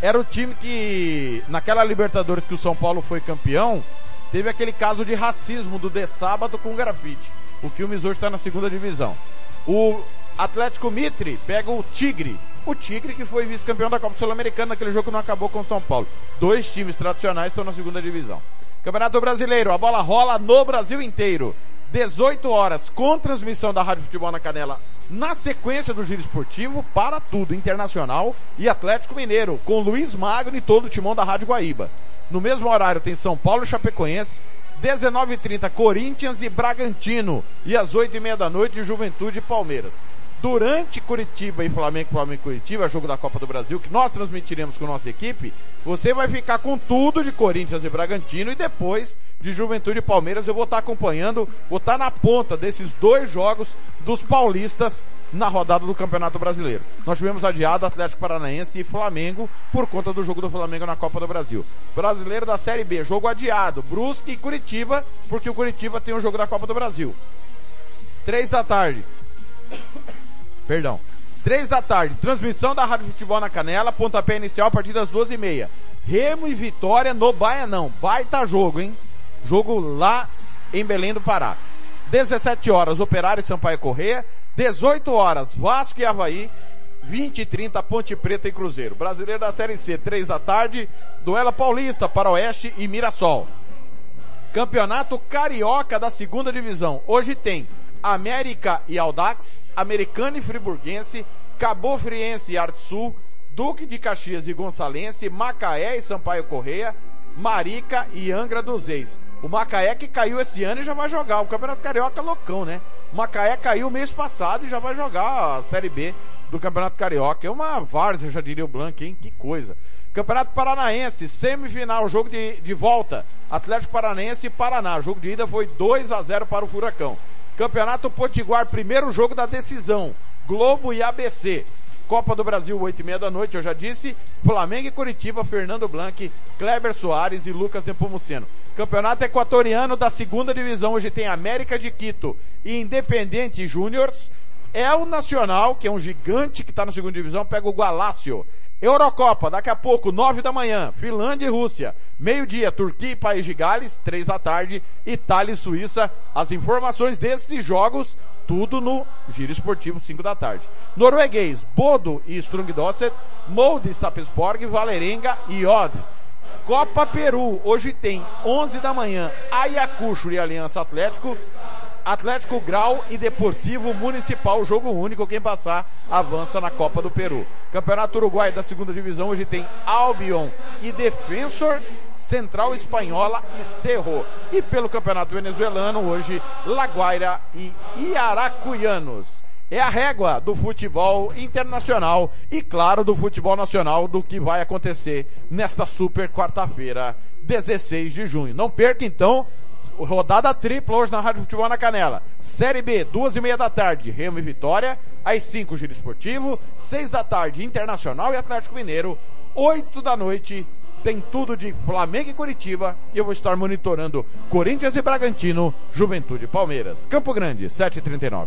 era o time que, naquela Libertadores que o São Paulo foi campeão, teve aquele caso de racismo do de sábado com grafite. O Quilmes hoje está na segunda divisão. O Atlético Mitre pega o Tigre. O Tigre que foi vice-campeão da Copa Sul-Americana naquele jogo que não acabou com o São Paulo. Dois times tradicionais estão na segunda divisão. Campeonato Brasileiro, a bola rola no Brasil inteiro. 18 horas, com transmissão da Rádio Futebol na Canela, na sequência do Giro Esportivo, para tudo, Internacional e Atlético Mineiro, com Luiz Magno e todo o timão da Rádio Guaíba. No mesmo horário tem São Paulo e Chapecoense, 19h30 Corinthians e Bragantino. E às 8h30 da noite Juventude e Palmeiras. Durante Curitiba e Flamengo, Flamengo e Curitiba, jogo da Copa do Brasil, que nós transmitiremos com nossa equipe, você vai ficar com tudo de Corinthians e Bragantino e depois de Juventude e Palmeiras eu vou estar acompanhando, vou estar na ponta desses dois jogos dos paulistas na rodada do Campeonato Brasileiro. Nós tivemos adiado Atlético Paranaense e Flamengo por conta do jogo do Flamengo na Copa do Brasil. Brasileiro da Série B, jogo adiado, Brusque e Curitiba, porque o Curitiba tem o um jogo da Copa do Brasil. Três da tarde. Perdão. Três da tarde, transmissão da Rádio Futebol na Canela, pontapé inicial a partir das duas e meia. Remo e Vitória no Baianão. Baita jogo, hein? Jogo lá em Belém do Pará. 17 horas, Operário e Sampaio Correia. 18 horas, Vasco e Havaí. 20 e 30, Ponte Preta e Cruzeiro. Brasileiro da Série C, 3 da tarde. Duela Paulista para Oeste e Mirassol. Campeonato Carioca da segunda divisão. Hoje tem América e Audax, Americano e Friburguense, Cabo Friense e Arte Sul, Duque de Caxias e Gonçalense, Macaé e Sampaio Correia, Marica e Angra dos Reis. O Macaé que caiu esse ano e já vai jogar. O Campeonato Carioca é loucão, né? O Macaé caiu mês passado e já vai jogar a Série B do Campeonato Carioca. É uma várzea, já diria o Blanco, hein? Que coisa. Campeonato Paranaense, semifinal, jogo de, de volta. Atlético Paranaense e Paraná. O jogo de ida foi 2 a 0 para o Furacão. Campeonato Potiguar, primeiro jogo da decisão. Globo e ABC. Copa do Brasil, 8 e meia da noite, eu já disse. Flamengo e Curitiba, Fernando Blanc, Kleber Soares e Lucas Nepomuceno. Campeonato Equatoriano da segunda divisão, hoje tem América de Quito e Independente Júniors. É o Nacional, que é um gigante que está na segunda divisão, pega o Galácio. Eurocopa, daqui a pouco, nove da manhã, Finlândia e Rússia. Meio-dia, Turquia e País de Gales, três da tarde, Itália e Suíça. As informações desses jogos, tudo no Giro Esportivo, 5 da tarde. Norueguês, Bodo e Strungdosset, Molde, Sapesborg, Valerenga e Odd. Copa Peru, hoje tem 11 da manhã, Ayacucho e Aliança Atlético, Atlético Grau e Deportivo Municipal, jogo único, quem passar avança na Copa do Peru. Campeonato Uruguai da segunda divisão, hoje tem Albion e Defensor, Central Espanhola e Cerro. E pelo Campeonato Venezuelano, hoje, Laguaira e Iaracuianos. é a régua do futebol internacional e, claro, do futebol nacional do que vai acontecer nesta super quarta-feira, 16 de junho. Não perca então rodada tripla hoje na Rádio Futebol na Canela. Série B, duas e meia da tarde, Remo e Vitória. Às cinco, Giro Esportivo. Seis da tarde, Internacional e Atlético Mineiro. Oito da noite, tem tudo de Flamengo e Curitiba. E eu vou estar monitorando Corinthians e Bragantino, Juventude e Palmeiras. Campo Grande, 7h39.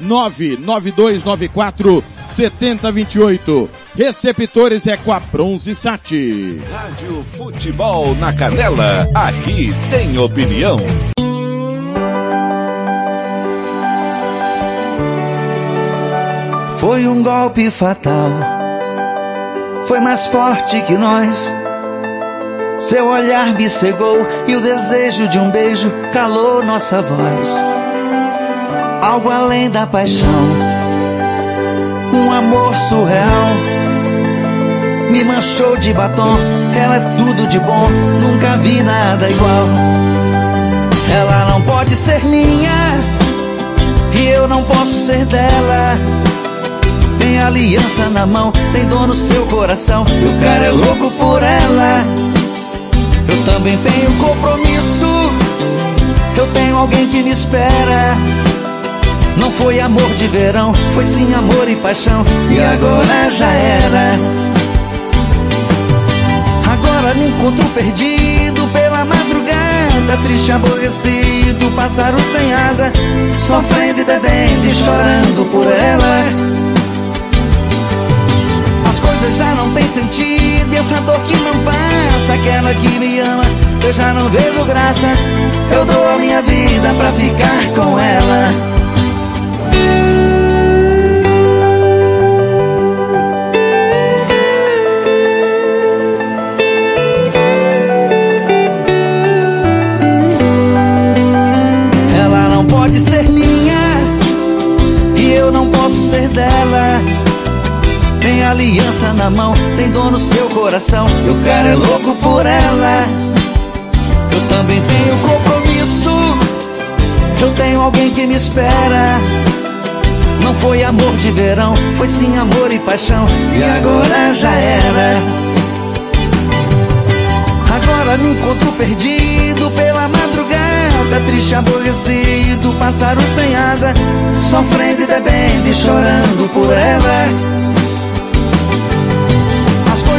99294 7028. Receptores é com a Bronze Sat. Rádio Futebol na Canela, aqui tem opinião. Foi um golpe fatal. Foi mais forte que nós. Seu olhar me cegou e o desejo de um beijo calou nossa voz. Algo além da paixão, um amor surreal. Me manchou de batom, ela é tudo de bom, nunca vi nada igual. Ela não pode ser minha, e eu não posso ser dela. Tem aliança na mão, tem dor no seu coração, e o cara é louco por ela. Eu também tenho compromisso. Eu tenho alguém que me espera. Não foi amor de verão, foi sim amor e paixão. E agora já era. Agora me encontro perdido pela madrugada, triste, aborrecido, pássaro sem asa, sofrendo e bebendo e chorando por ela As coisas já não têm sentido e essa dor que não passa, aquela que me ama, eu já não vejo graça. Eu dou a minha vida pra ficar com ela. Na mão, tem dor no seu coração. E o cara é louco por ela. Eu também tenho compromisso. Eu tenho alguém que me espera. Não foi amor de verão, foi sim amor e paixão. E agora já era. Agora me encontro perdido pela madrugada, triste, aborrecido, pássaro sem asa, sofrendo e bebendo e chorando por ela.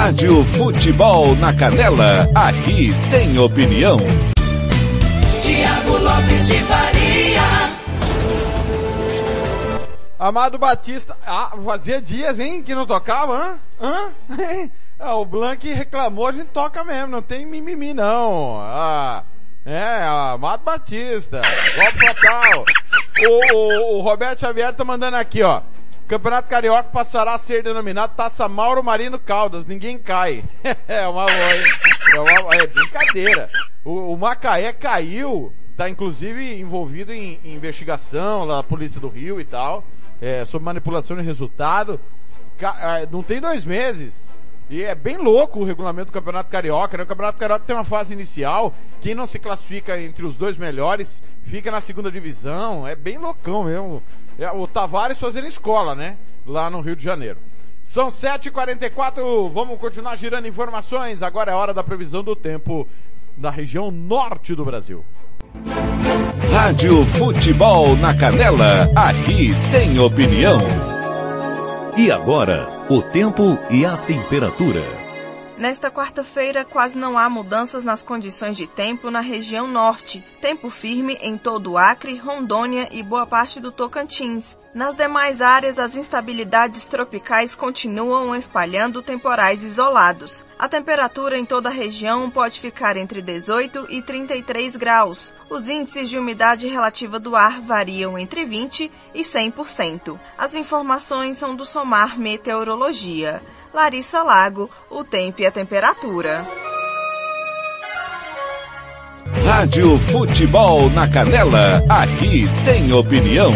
Rádio Futebol na Canela, aqui tem opinião. Tiago Lopes de Faria. Amado Batista, ah, fazia dias, hein, que não tocava, hã? Hã? Ah, o Blank reclamou, a gente toca mesmo, não tem mimimi não. Ah, é, Amado Batista, golpe fatal. O, o, o Roberto Xavier tá mandando aqui, ó. Campeonato Carioca passará a ser denominado Taça Mauro Marino Caldas, ninguém cai. é uma, é uma é brincadeira. O, o Macaé caiu, tá inclusive envolvido em, em investigação lá, Polícia do Rio e tal, é, sobre manipulação de resultado. Ca- ah, não tem dois meses. E é bem louco o regulamento do Campeonato Carioca, né? O Campeonato Carioca tem uma fase inicial, quem não se classifica entre os dois melhores fica na segunda divisão, é bem loucão mesmo. É, o Tavares fazendo escola, né? Lá no Rio de Janeiro. São 7h44, vamos continuar girando informações. Agora é hora da previsão do tempo na região norte do Brasil. Rádio Futebol na Canela, aqui tem opinião. E agora, o tempo e a temperatura. Nesta quarta-feira, quase não há mudanças nas condições de tempo na região norte. Tempo firme em todo o Acre, Rondônia e boa parte do Tocantins. Nas demais áreas, as instabilidades tropicais continuam espalhando temporais isolados. A temperatura em toda a região pode ficar entre 18 e 33 graus. Os índices de umidade relativa do ar variam entre 20 e 100%. As informações são do Somar Meteorologia. Larissa Lago, o tempo e a temperatura. Rádio Futebol na Canela, aqui tem opinião.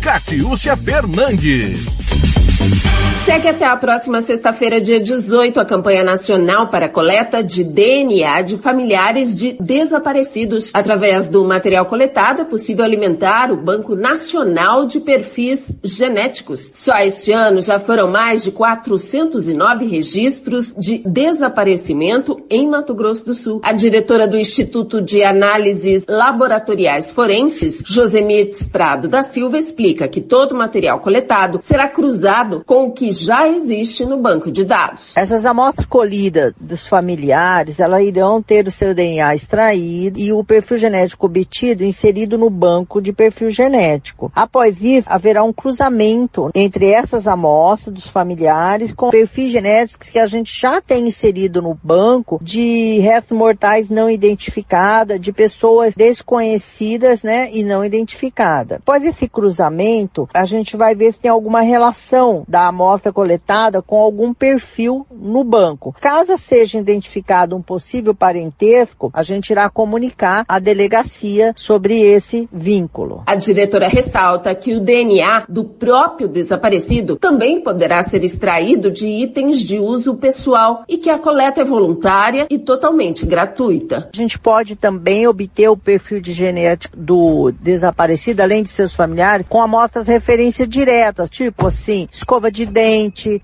Catiúcia Fernandes. Segue até a próxima sexta-feira, dia 18, a campanha nacional para coleta de DNA de familiares de desaparecidos. Através do material coletado, é possível alimentar o Banco Nacional de Perfis Genéticos. Só este ano já foram mais de 409 registros de desaparecimento em Mato Grosso do Sul. A diretora do Instituto de Análises Laboratoriais Forenses, Josemires Prado da Silva, explica que todo o material coletado será cruzado com o que já existe no banco de dados. Essas amostras colhidas dos familiares, elas irão ter o seu DNA extraído e o perfil genético obtido inserido no banco de perfil genético. Após isso, haverá um cruzamento entre essas amostras dos familiares com perfis genéticos que a gente já tem inserido no banco de restos mortais não identificadas, de pessoas desconhecidas, né, e não identificadas. Após esse cruzamento, a gente vai ver se tem alguma relação da amostra coletada com algum perfil no banco. Caso seja identificado um possível parentesco, a gente irá comunicar à delegacia sobre esse vínculo. A diretora ressalta que o DNA do próprio desaparecido também poderá ser extraído de itens de uso pessoal e que a coleta é voluntária e totalmente gratuita. A gente pode também obter o perfil de genético do desaparecido, além de seus familiares, com amostras de referência diretas, tipo assim, escova de dente,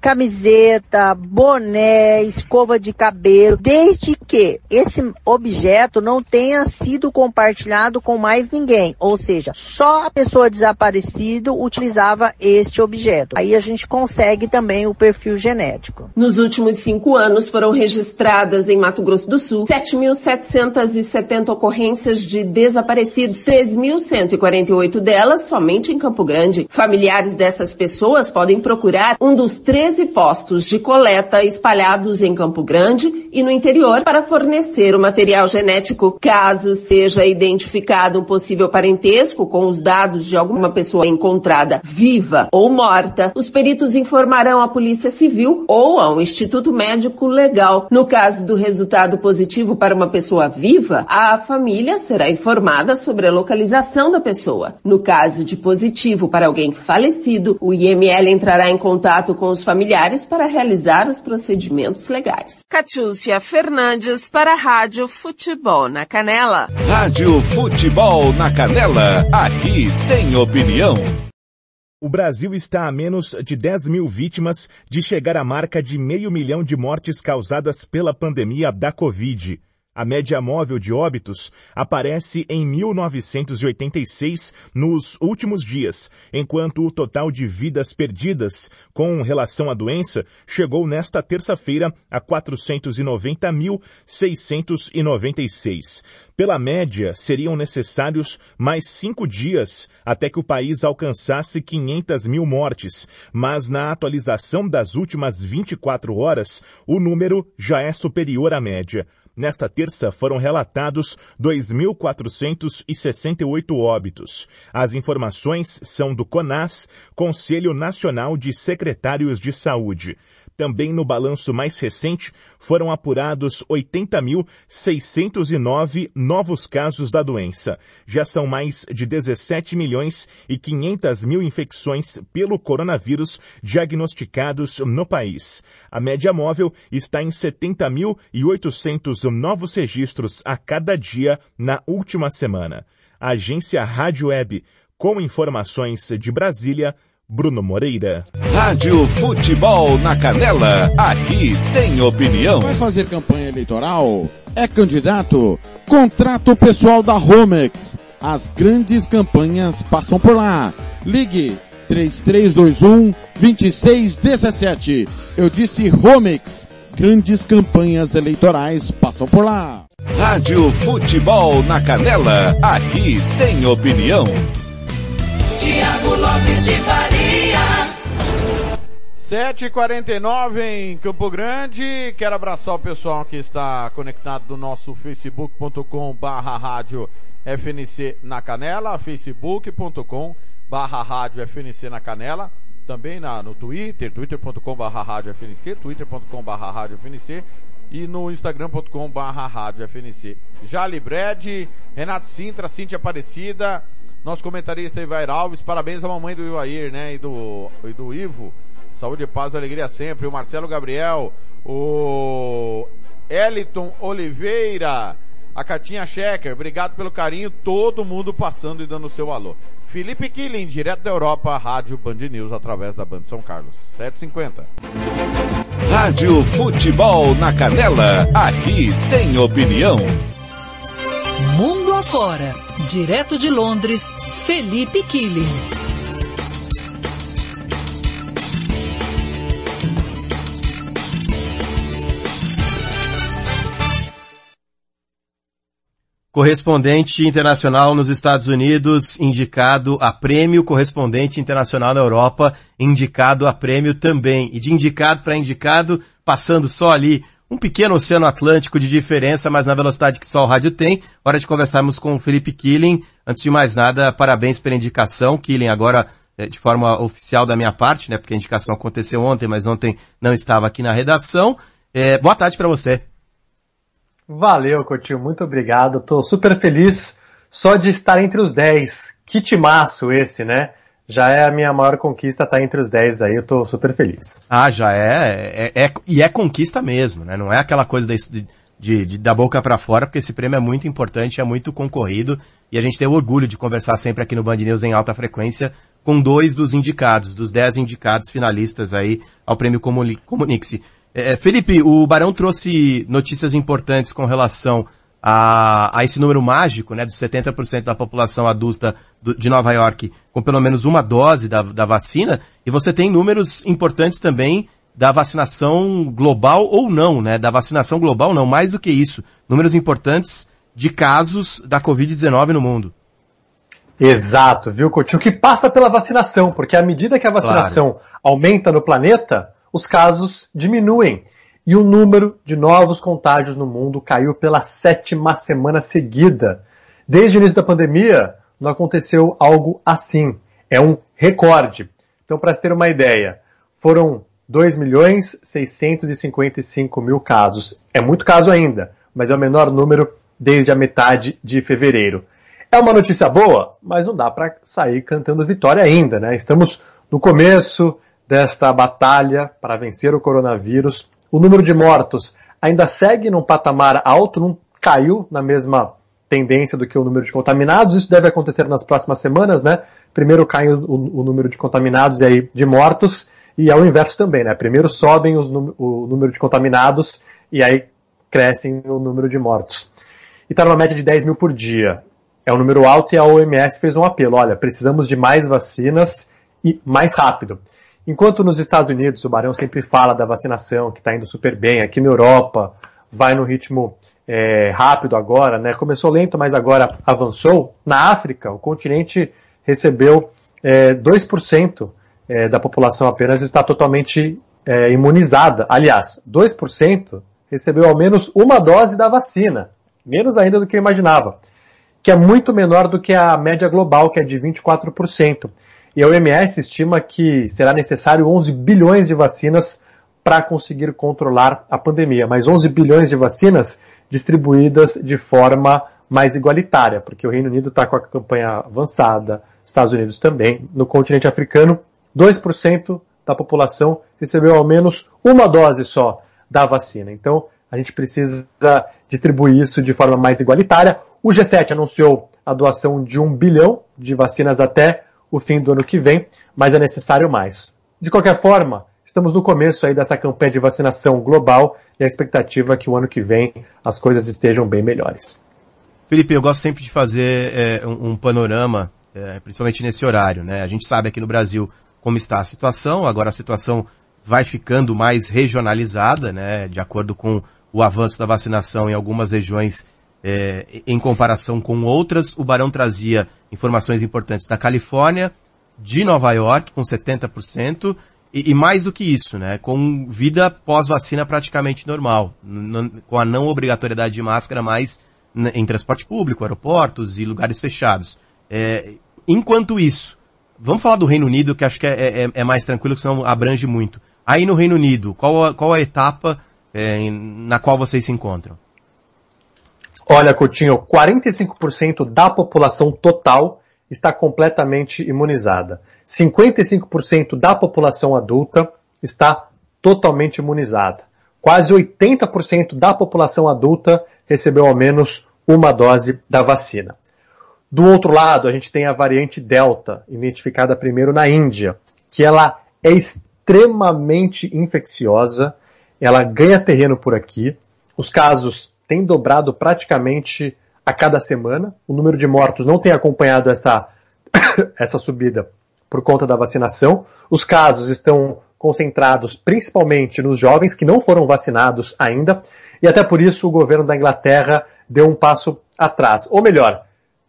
camiseta, boné, escova de cabelo, desde que esse objeto não tenha sido compartilhado com mais ninguém. Ou seja, só a pessoa desaparecida utilizava este objeto. Aí a gente consegue também o perfil genético. Nos últimos cinco anos foram registradas em Mato Grosso do Sul 7.770 ocorrências de desaparecidos, 3.148 delas somente em Campo Grande. Familiares dessas pessoas podem procurar um dos 13 postos de coleta espalhados em Campo Grande e no interior para fornecer o material genético. Caso seja identificado um possível parentesco com os dados de alguma pessoa encontrada viva ou morta, os peritos informarão à Polícia Civil ou ao Instituto Médico Legal. No caso do resultado positivo para uma pessoa viva, a família será informada sobre a localização da pessoa. No caso de positivo para alguém falecido, o IML entrará em contato com os familiares para realizar os procedimentos legais. Catiúcia Fernandes para a Rádio Futebol na Canela. Rádio Futebol na Canela, aqui tem opinião. O Brasil está a menos de 10 mil vítimas de chegar à marca de meio milhão de mortes causadas pela pandemia da Covid. A média móvel de óbitos aparece em 1986 nos últimos dias, enquanto o total de vidas perdidas com relação à doença chegou nesta terça-feira a 490.696. Pela média, seriam necessários mais cinco dias até que o país alcançasse 500 mil mortes, mas na atualização das últimas 24 horas, o número já é superior à média. Nesta terça foram relatados 2.468 óbitos. As informações são do CONAS, Conselho Nacional de Secretários de Saúde. Também no balanço mais recente, foram apurados 80.609 novos casos da doença. Já são mais de 17 milhões e 500 mil infecções pelo coronavírus diagnosticados no país. A média móvel está em 70.800 novos registros a cada dia na última semana. A agência Rádio Web, com informações de Brasília, Bruno Moreira. Rádio Futebol na Canela, aqui tem opinião. Vai fazer campanha eleitoral? É candidato? Contrato pessoal da Romex. As grandes campanhas passam por lá. Ligue 3321 2617. Eu disse Romex. Grandes campanhas eleitorais passam por lá. Rádio Futebol na Canela. Aqui tem opinião. Tiago Lopes de Faria. 7h49 em Campo Grande. Quero abraçar o pessoal que está conectado no nosso facebook.com barra rádio FNC na Canela, facebook.com barra rádio FNC na Canela, também na, no Twitter, twitter.com barra rádio FNC, twitter.com barra rádio FNC e no instagram.com barra rádio FNC. Jali Bred, Renato Sintra, Cintia Aparecida, nosso comentarista Ivair Alves, parabéns à mamãe do Ivair, né, e do, e do Ivo, saúde, paz e alegria sempre, o Marcelo Gabriel, o Eliton Oliveira, a Catinha Checker, obrigado pelo carinho, todo mundo passando e dando seu alô. Felipe Killing, direto da Europa, Rádio Band News, através da Band São Carlos. 750. Rádio Futebol na Canela. Aqui tem opinião. Mundo afora. Direto de Londres, Felipe Killing. Correspondente internacional nos Estados Unidos, indicado a prêmio, correspondente internacional na Europa, indicado a prêmio também. E de indicado para indicado, passando só ali um pequeno oceano Atlântico de diferença, mas na velocidade que só o rádio tem. Hora de conversarmos com o Felipe Killing. Antes de mais nada, parabéns pela indicação. Killing agora eh, de forma oficial da minha parte, né? Porque a indicação aconteceu ontem, mas ontem não estava aqui na redação. É, boa tarde para você. Valeu, Coutinho, muito obrigado. Tô super feliz só de estar entre os 10. Que timaço esse, né? Já é a minha maior conquista estar entre os 10 aí, eu tô super feliz. Ah, já é, é, é e é conquista mesmo, né? Não é aquela coisa de, de, de da boca para fora, porque esse prêmio é muito importante, é muito concorrido, e a gente tem o orgulho de conversar sempre aqui no Band News em alta frequência com dois dos indicados, dos 10 indicados finalistas aí ao prêmio Comunique-se. É, Felipe, o Barão trouxe notícias importantes com relação a, a esse número mágico, né, dos 70% da população adulta do, de Nova York com pelo menos uma dose da, da vacina, e você tem números importantes também da vacinação global ou não, né, da vacinação global não, mais do que isso, números importantes de casos da Covid-19 no mundo. Exato, viu, Coutinho? Que passa pela vacinação, porque à medida que a vacinação claro. aumenta no planeta, os casos diminuem e o número de novos contágios no mundo caiu pela sétima semana seguida. Desde o início da pandemia, não aconteceu algo assim. É um recorde. Então, para ter uma ideia, foram 2 milhões 655 mil casos. É muito caso ainda, mas é o menor número desde a metade de fevereiro. É uma notícia boa, mas não dá para sair cantando vitória ainda, né? Estamos no começo desta batalha para vencer o coronavírus. O número de mortos ainda segue num patamar alto, não caiu na mesma tendência do que o número de contaminados. Isso deve acontecer nas próximas semanas, né? Primeiro cai o, o número de contaminados e aí de mortos, e é o inverso também, né? Primeiro sobem os, o número de contaminados e aí crescem o número de mortos. E está numa média de 10 mil por dia. É um número alto e a OMS fez um apelo. Olha, precisamos de mais vacinas e mais rápido. Enquanto nos Estados Unidos o Barão sempre fala da vacinação, que está indo super bem, aqui na Europa vai no ritmo é, rápido agora, né? Começou lento, mas agora avançou. Na África, o continente recebeu é, 2% é, da população apenas está totalmente é, imunizada. Aliás, 2% recebeu ao menos uma dose da vacina, menos ainda do que eu imaginava, que é muito menor do que a média global, que é de 24%. E a OMS estima que será necessário 11 bilhões de vacinas para conseguir controlar a pandemia, mas 11 bilhões de vacinas distribuídas de forma mais igualitária, porque o Reino Unido está com a campanha avançada, Estados Unidos também. No continente africano, 2% da população recebeu ao menos uma dose só da vacina. Então, a gente precisa distribuir isso de forma mais igualitária. O G7 anunciou a doação de um bilhão de vacinas até o fim do ano que vem, mas é necessário mais. De qualquer forma, estamos no começo aí dessa campanha de vacinação global e a expectativa é que o ano que vem as coisas estejam bem melhores. Felipe, eu gosto sempre de fazer é, um, um, panorama é, principalmente nesse horário, né? A gente sabe aqui no Brasil como está a situação, agora a situação vai ficando mais regionalizada, né? De acordo com o avanço da vacinação em algumas regiões é, em comparação com outras. O Barão trazia informações importantes da Califórnia, de Nova York, com 70%, e, e mais do que isso, né? Com vida pós-vacina praticamente normal, com a não obrigatoriedade de máscara mais em transporte público, aeroportos e lugares fechados. É, enquanto isso, vamos falar do Reino Unido, que acho que é, é, é, mais tranquilo, que senão abrange muito. Aí no Reino Unido, qual a, qual a etapa é, na qual vocês se encontram? Olha, Coutinho, 45% da população total está completamente imunizada. 55% da população adulta está totalmente imunizada. Quase 80% da população adulta recebeu ao menos uma dose da vacina. Do outro lado, a gente tem a variante Delta, identificada primeiro na Índia, que ela é extremamente infecciosa, ela ganha terreno por aqui, os casos têm dobrado praticamente a cada semana, o número de mortos não tem acompanhado essa, essa subida por conta da vacinação, os casos estão concentrados principalmente nos jovens que não foram vacinados ainda, e até por isso o governo da Inglaterra deu um passo atrás. Ou melhor,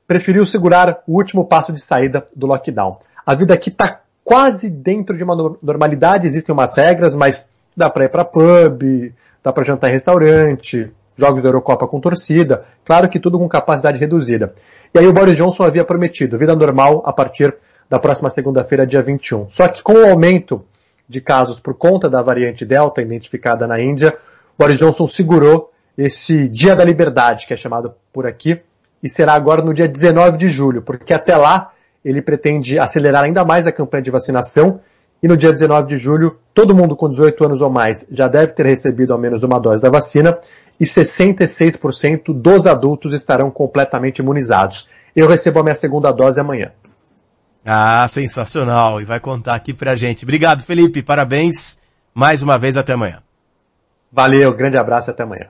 preferiu segurar o último passo de saída do lockdown. A vida aqui está quase dentro de uma normalidade, existem umas regras, mas dá para ir para pub, dá para jantar em restaurante, jogos da Eurocopa com torcida, claro que tudo com capacidade reduzida. E aí o Boris Johnson havia prometido vida normal a partir da próxima segunda-feira, dia 21. Só que com o aumento de casos por conta da variante Delta identificada na Índia, Boris Johnson segurou esse Dia da Liberdade, que é chamado por aqui, e será agora no dia 19 de julho, porque até lá ele pretende acelerar ainda mais a campanha de vacinação e no dia 19 de julho todo mundo com 18 anos ou mais já deve ter recebido ao menos uma dose da vacina e 66% dos adultos estarão completamente imunizados. Eu recebo a minha segunda dose amanhã. Ah, sensacional! E vai contar aqui pra gente. Obrigado, Felipe. Parabéns. Mais uma vez, até amanhã. Valeu, grande abraço e até amanhã.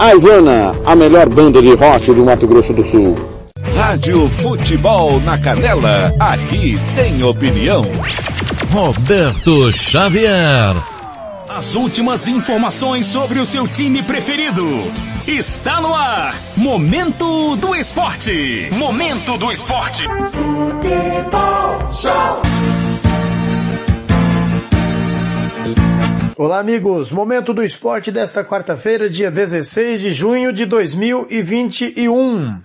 A Ivana, a melhor banda de rock do Mato Grosso do Sul. Rádio Futebol na Canela, aqui tem opinião. Roberto Xavier. As últimas informações sobre o seu time preferido. Está no ar. Momento do Esporte. Momento do Esporte. Futebol Show. Olá, amigos. Momento do esporte desta quarta-feira, dia 16 de junho de 2021.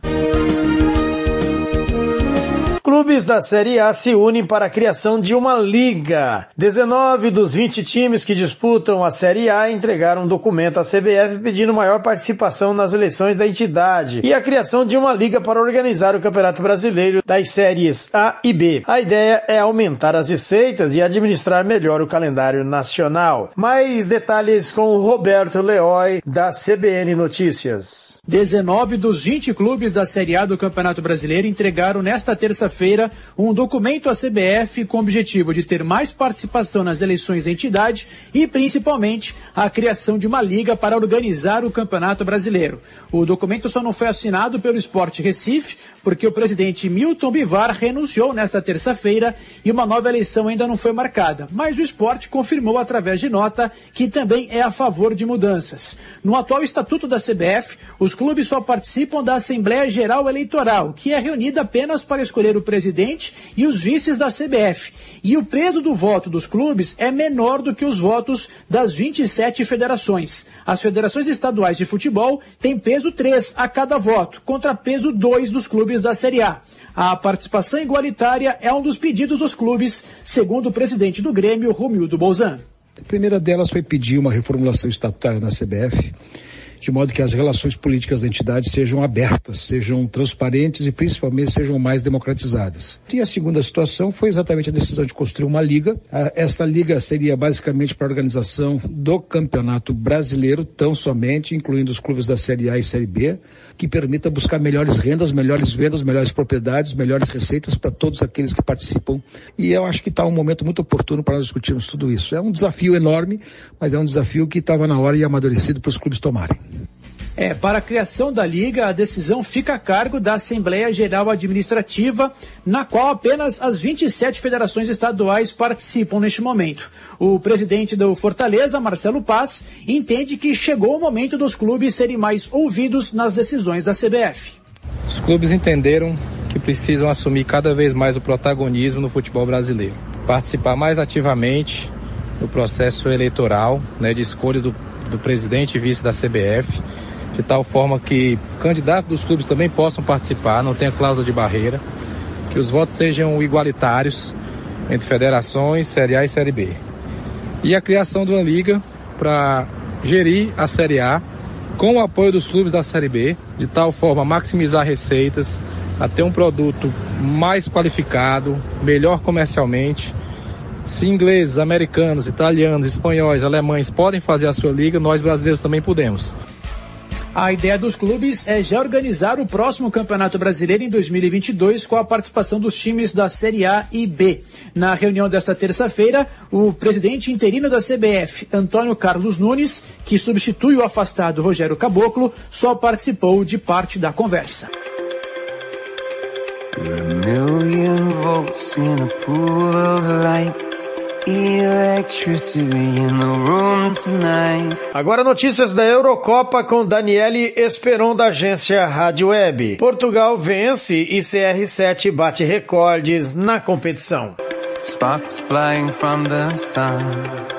Clubes da Série A se unem para a criação de uma liga. 19 dos 20 times que disputam a Série A entregaram um documento à CBF pedindo maior participação nas eleições da entidade e a criação de uma liga para organizar o Campeonato Brasileiro das séries A e B. A ideia é aumentar as receitas e administrar melhor o calendário nacional. Mais detalhes com Roberto Leoi da CBN Notícias. 19 dos 20 clubes da Série A do Campeonato Brasileiro entregaram nesta terça-feira feira um documento à CBF com o objetivo de ter mais participação nas eleições da entidade e, principalmente, a criação de uma liga para organizar o Campeonato Brasileiro. O documento só não foi assinado pelo Esporte Recife, porque o presidente Milton Bivar renunciou nesta terça-feira e uma nova eleição ainda não foi marcada. Mas o esporte confirmou através de nota que também é a favor de mudanças. No atual estatuto da CBF, os clubes só participam da Assembleia Geral Eleitoral, que é reunida apenas para escolher o presidente e os vices da CBF. E o peso do voto dos clubes é menor do que os votos das 27 federações. As federações estaduais de futebol têm peso 3 a cada voto, contra peso 2 dos clubes da Série A. A participação igualitária é um dos pedidos dos clubes, segundo o presidente do Grêmio, Romildo Bolzan. A primeira delas foi pedir uma reformulação estatutária na CBF de modo que as relações políticas da entidade sejam abertas, sejam transparentes e principalmente sejam mais democratizadas. E a segunda situação foi exatamente a decisão de construir uma liga. Esta liga seria basicamente para a organização do Campeonato Brasileiro, tão somente, incluindo os clubes da Série A e Série B, que permita buscar melhores rendas, melhores vendas, melhores propriedades, melhores receitas para todos aqueles que participam. E eu acho que está um momento muito oportuno para nós discutirmos tudo isso. É um desafio enorme, mas é um desafio que estava na hora e amadurecido para os clubes tomarem. É, para a criação da Liga, a decisão fica a cargo da Assembleia Geral Administrativa, na qual apenas as 27 federações estaduais participam neste momento. O presidente do Fortaleza, Marcelo Paz, entende que chegou o momento dos clubes serem mais ouvidos nas decisões da CBF. Os clubes entenderam que precisam assumir cada vez mais o protagonismo no futebol brasileiro, participar mais ativamente no processo eleitoral, né, de escolha do, do presidente e vice da CBF de tal forma que candidatos dos clubes também possam participar, não tenha cláusula de barreira, que os votos sejam igualitários entre federações, Série A e Série B. E a criação de uma liga para gerir a Série A com o apoio dos clubes da Série B, de tal forma a maximizar receitas, a ter um produto mais qualificado, melhor comercialmente. Se ingleses, americanos, italianos, espanhóis, alemães podem fazer a sua liga, nós brasileiros também podemos. A ideia dos clubes é já organizar o próximo Campeonato Brasileiro em 2022 com a participação dos times da Série A e B. Na reunião desta terça-feira, o presidente interino da CBF, Antônio Carlos Nunes, que substitui o afastado Rogério Caboclo, só participou de parte da conversa. Agora notícias da Eurocopa com Daniele Esperon da agência Rádio Web. Portugal vence e CR7 bate recordes na competição. Sparks flying from the sun.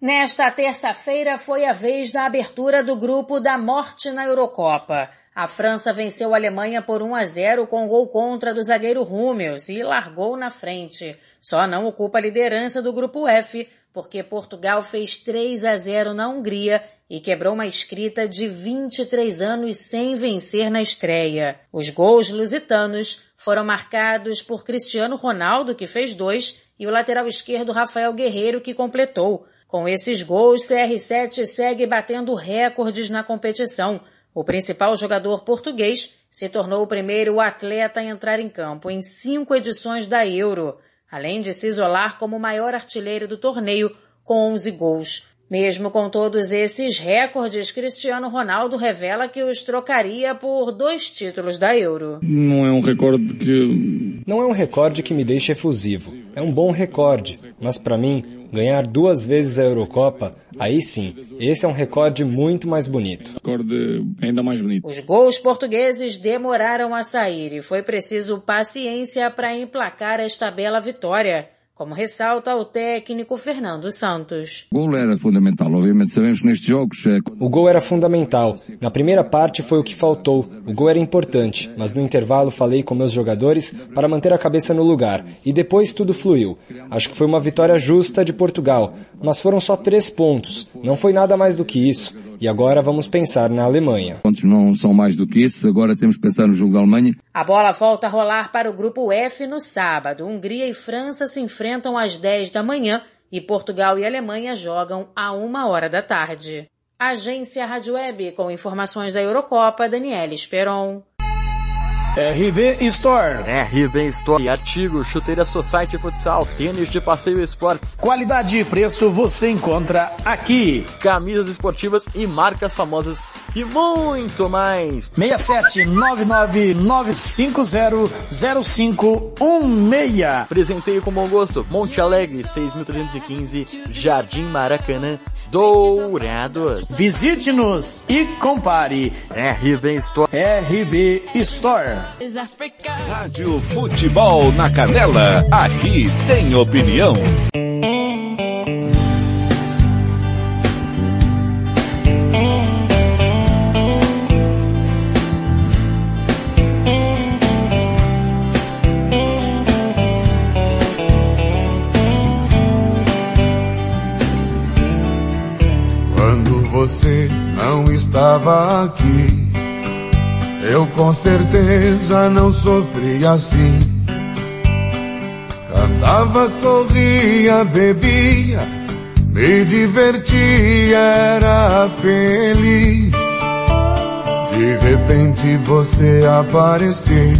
Nesta terça-feira foi a vez da abertura do grupo da morte na Eurocopa. A França venceu a Alemanha por 1 a 0 com gol contra do zagueiro Rúmeus e largou na frente. Só não ocupa a liderança do grupo F, porque Portugal fez 3 a 0 na Hungria e quebrou uma escrita de 23 anos sem vencer na estreia. Os gols lusitanos foram marcados por Cristiano Ronaldo, que fez dois, e o lateral esquerdo Rafael Guerreiro, que completou. Com esses gols, CR7 segue batendo recordes na competição. O principal jogador português se tornou o primeiro atleta a entrar em campo em cinco edições da Euro, além de se isolar como o maior artilheiro do torneio com 11 gols. Mesmo com todos esses recordes, Cristiano Ronaldo revela que os trocaria por dois títulos da Euro. Não é um recorde que. Não é um recorde que me deixe efusivo. É um bom recorde, mas para mim ganhar duas vezes a Eurocopa, aí sim, esse é um recorde muito mais bonito. Recorde ainda mais bonito. Os gols portugueses demoraram a sair e foi preciso paciência para emplacar esta bela vitória como ressalta o técnico Fernando Santos. O gol era fundamental, obviamente sabemos que nestes jogos... É... O gol era fundamental. Na primeira parte foi o que faltou. O gol era importante, mas no intervalo falei com meus jogadores para manter a cabeça no lugar. E depois tudo fluiu. Acho que foi uma vitória justa de Portugal, mas foram só três pontos. Não foi nada mais do que isso. E agora vamos pensar na Alemanha. Pontos não são mais do que isso, agora temos que pensar no jogo da Alemanha. A bola volta a rolar para o grupo F no sábado. Hungria e França se enfrentam às 10 da manhã e Portugal e Alemanha jogam a uma hora da tarde. Agência Rádio Web com informações da Eurocopa, Daniela Esperon. RB Store. RB Store. Artigos, chuteira Society Futsal, tênis de passeio e esportes. Qualidade e preço você encontra aqui. Camisas esportivas e marcas famosas e muito mais. 67959500516. Presenteio com bom gosto. Monte Alegre, 6.315, Jardim Maracanã, Dourados. Visite-nos e compare. RB Store. RB Store. Rádio Futebol na Canela, aqui tem opinião. Tava aqui, eu com certeza não sofria assim. Cantava, sorria, bebia, me divertia, era feliz. De repente você apareceu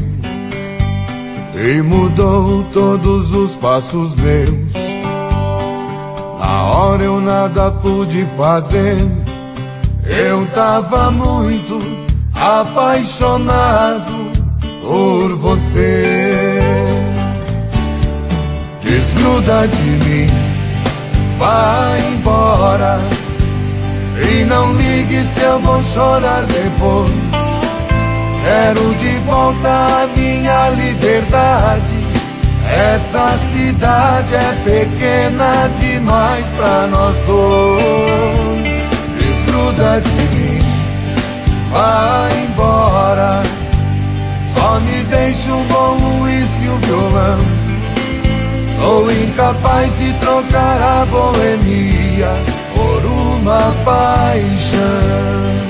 e mudou todos os passos meus. Na hora eu nada pude fazer, eu tava muito apaixonado por você. Desgruda de mim, vai embora. E não ligue se eu vou chorar depois. Quero de volta a minha liberdade. Essa cidade é pequena demais pra nós dois. De mim, vai embora. Só me deixa um bom uísque e um violão. Sou incapaz de trocar a boemia por uma paixão.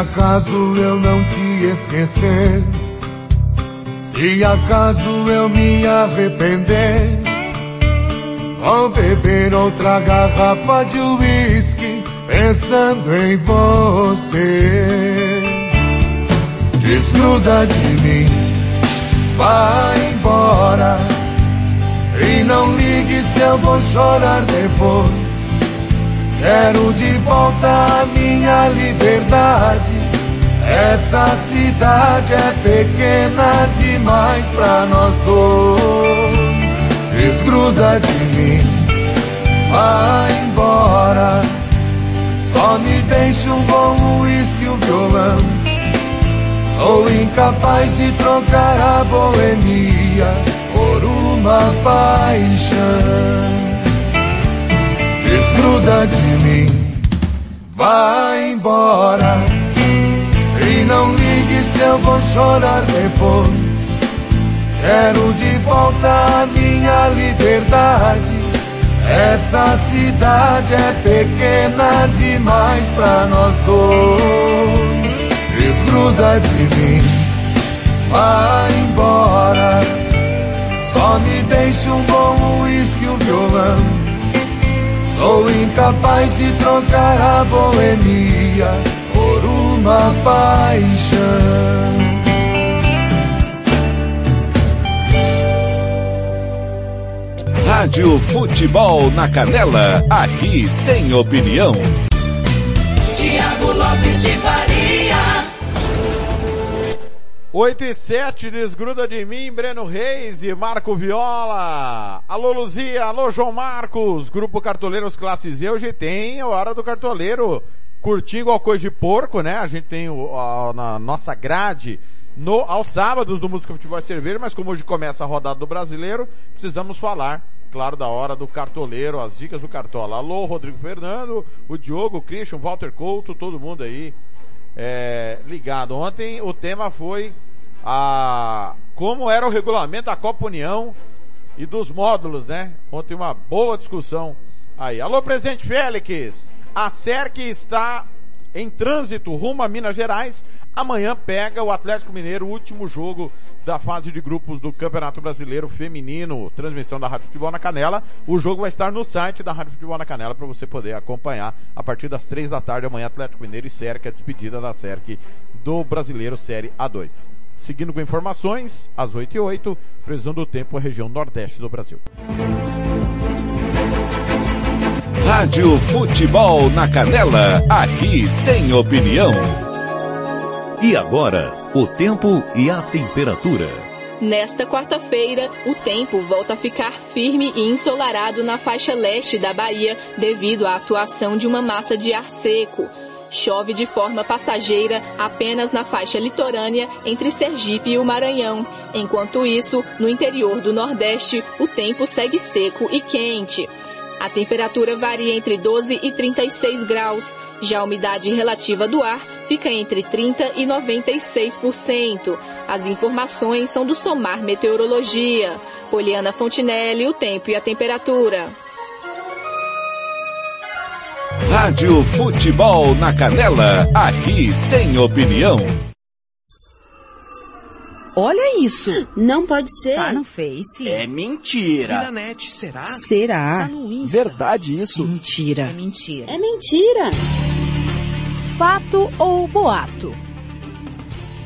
Acaso eu não te esquecer, se acaso eu me arrepender, vou beber outra garrafa de uísque pensando em você. Desgruda de mim, vai embora e não ligue se eu vou chorar depois. Quero de volta a minha liberdade. Essa cidade é pequena demais pra nós dois. Desgruda de mim, vai embora. Só me deixa um bom uísque e um violão. Sou incapaz de trocar a boemia por uma paixão desgruda de mim, vai embora. Não ligue se eu vou chorar depois. Quero de volta a minha liberdade. Essa cidade é pequena demais pra nós dois. Desgruda de mim, vai embora. Só me deixa um bom uísque e um violão. Sou incapaz de trocar a boemia uma paixão. Rádio Futebol na Canela, aqui tem opinião. Tiago Lopes de Faria. 8 e 7, desgruda de mim, Breno Reis e Marco Viola. Alô Luzia, alô João Marcos, Grupo Cartoleiros Classes E, hoje tem a Hora do Cartoleiro, curtindo igual coisa de porco, né? A gente tem o, a, na nossa grade no, aos sábados do Música Futebol e Cerveja, mas como hoje começa a rodada do brasileiro, precisamos falar, claro, da hora do cartoleiro, as dicas do Cartola. Alô, Rodrigo Fernando, o Diogo, o Christian, o Walter Couto, todo mundo aí é, ligado. Ontem o tema foi a como era o regulamento da Copa União e dos módulos, né? Ontem uma boa discussão aí. Alô, presidente Félix! A SERC está em trânsito rumo a Minas Gerais. Amanhã pega o Atlético Mineiro, o último jogo da fase de grupos do Campeonato Brasileiro Feminino, transmissão da Rádio Futebol na Canela. O jogo vai estar no site da Rádio Futebol na Canela para você poder acompanhar a partir das três da tarde amanhã Atlético Mineiro e SERC, a despedida da SERC do Brasileiro Série A2. Seguindo com informações, às 8 e 8, previsão do tempo, região nordeste do Brasil. Rádio Futebol na Canela, aqui tem opinião. E agora, o tempo e a temperatura. Nesta quarta-feira, o tempo volta a ficar firme e ensolarado na faixa leste da Bahia devido à atuação de uma massa de ar seco. Chove de forma passageira apenas na faixa litorânea entre Sergipe e o Maranhão. Enquanto isso, no interior do Nordeste, o tempo segue seco e quente. A temperatura varia entre 12 e 36 graus. Já a umidade relativa do ar fica entre 30 e 96%. As informações são do Somar Meteorologia. Poliana Fontinelli, o tempo e a temperatura. Rádio Futebol na Canela, aqui tem opinião. Olha isso. Não pode ser. Tá no Face. É mentira. na net, será? Será? Tá no Insta. Verdade isso? Mentira. É mentira. É mentira. Fato ou boato?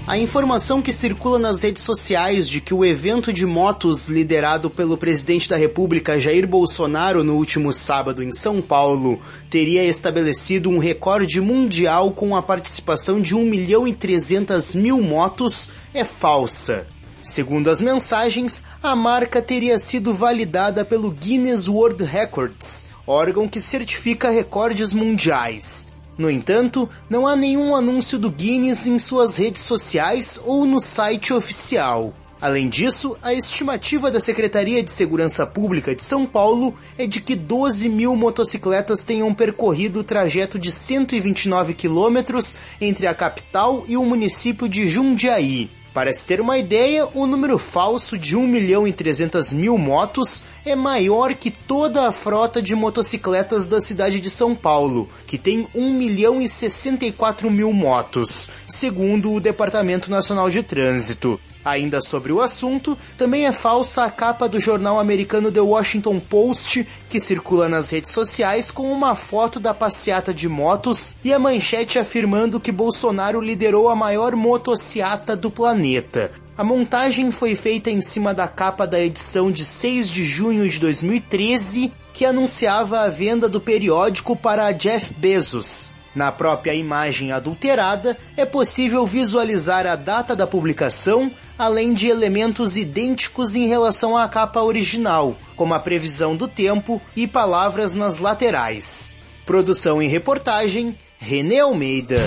A informação que circula nas redes sociais de que o evento de motos liderado pelo presidente da República Jair Bolsonaro no último sábado em São Paulo teria estabelecido um recorde mundial com a participação de 1 milhão e 300 mil motos é falsa. Segundo as mensagens, a marca teria sido validada pelo Guinness World Records, órgão que certifica recordes mundiais. No entanto, não há nenhum anúncio do Guinness em suas redes sociais ou no site oficial. Além disso, a estimativa da Secretaria de Segurança Pública de São Paulo é de que 12 mil motocicletas tenham percorrido o trajeto de 129 quilômetros entre a capital e o município de Jundiaí. Para se ter uma ideia, o número falso de 1 milhão e 300 mil motos é maior que toda a frota de motocicletas da cidade de São Paulo, que tem 1 milhão e 64 mil motos, segundo o Departamento Nacional de Trânsito. Ainda sobre o assunto, também é falsa a capa do jornal americano The Washington Post, que circula nas redes sociais com uma foto da passeata de motos e a manchete afirmando que Bolsonaro liderou a maior motociata do planeta. A montagem foi feita em cima da capa da edição de 6 de junho de 2013, que anunciava a venda do periódico para Jeff Bezos. Na própria imagem adulterada, é possível visualizar a data da publicação, além de elementos idênticos em relação à capa original, como a previsão do tempo e palavras nas laterais. Produção e reportagem, René Almeida.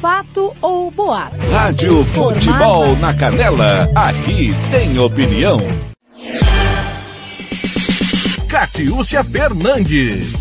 Fato ou boato? Rádio Futebol na Canela, aqui tem opinião. Catiúcia Fernandes.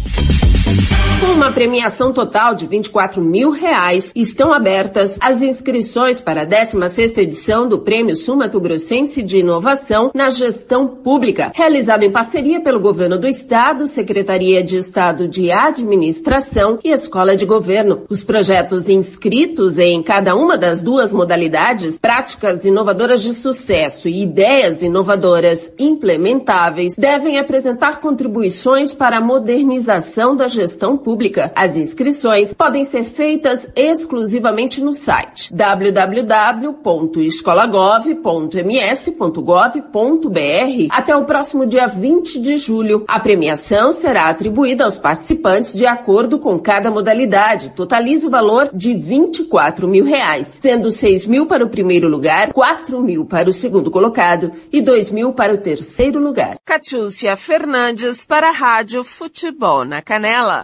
Com uma premiação total de 24 mil reais, estão abertas as inscrições para a 16ª edição do Prêmio Sul Grossense de Inovação na Gestão Pública, realizado em parceria pelo Governo do Estado, Secretaria de Estado de Administração e Escola de Governo. Os projetos inscritos em cada uma das duas modalidades, práticas inovadoras de sucesso e ideias inovadoras implementáveis, devem apresentar contribuições para a modernização da gestão pública pública. As inscrições podem ser feitas exclusivamente no site www.escolagov.ms.gov.br até o próximo dia 20 de julho. A premiação será atribuída aos participantes de acordo com cada modalidade. Totaliza o valor de 24 mil reais, sendo 6 mil para o primeiro lugar, 4 mil para o segundo colocado e 2 mil para o terceiro lugar. Catiúcia Fernandes para a Rádio Futebol na Canela.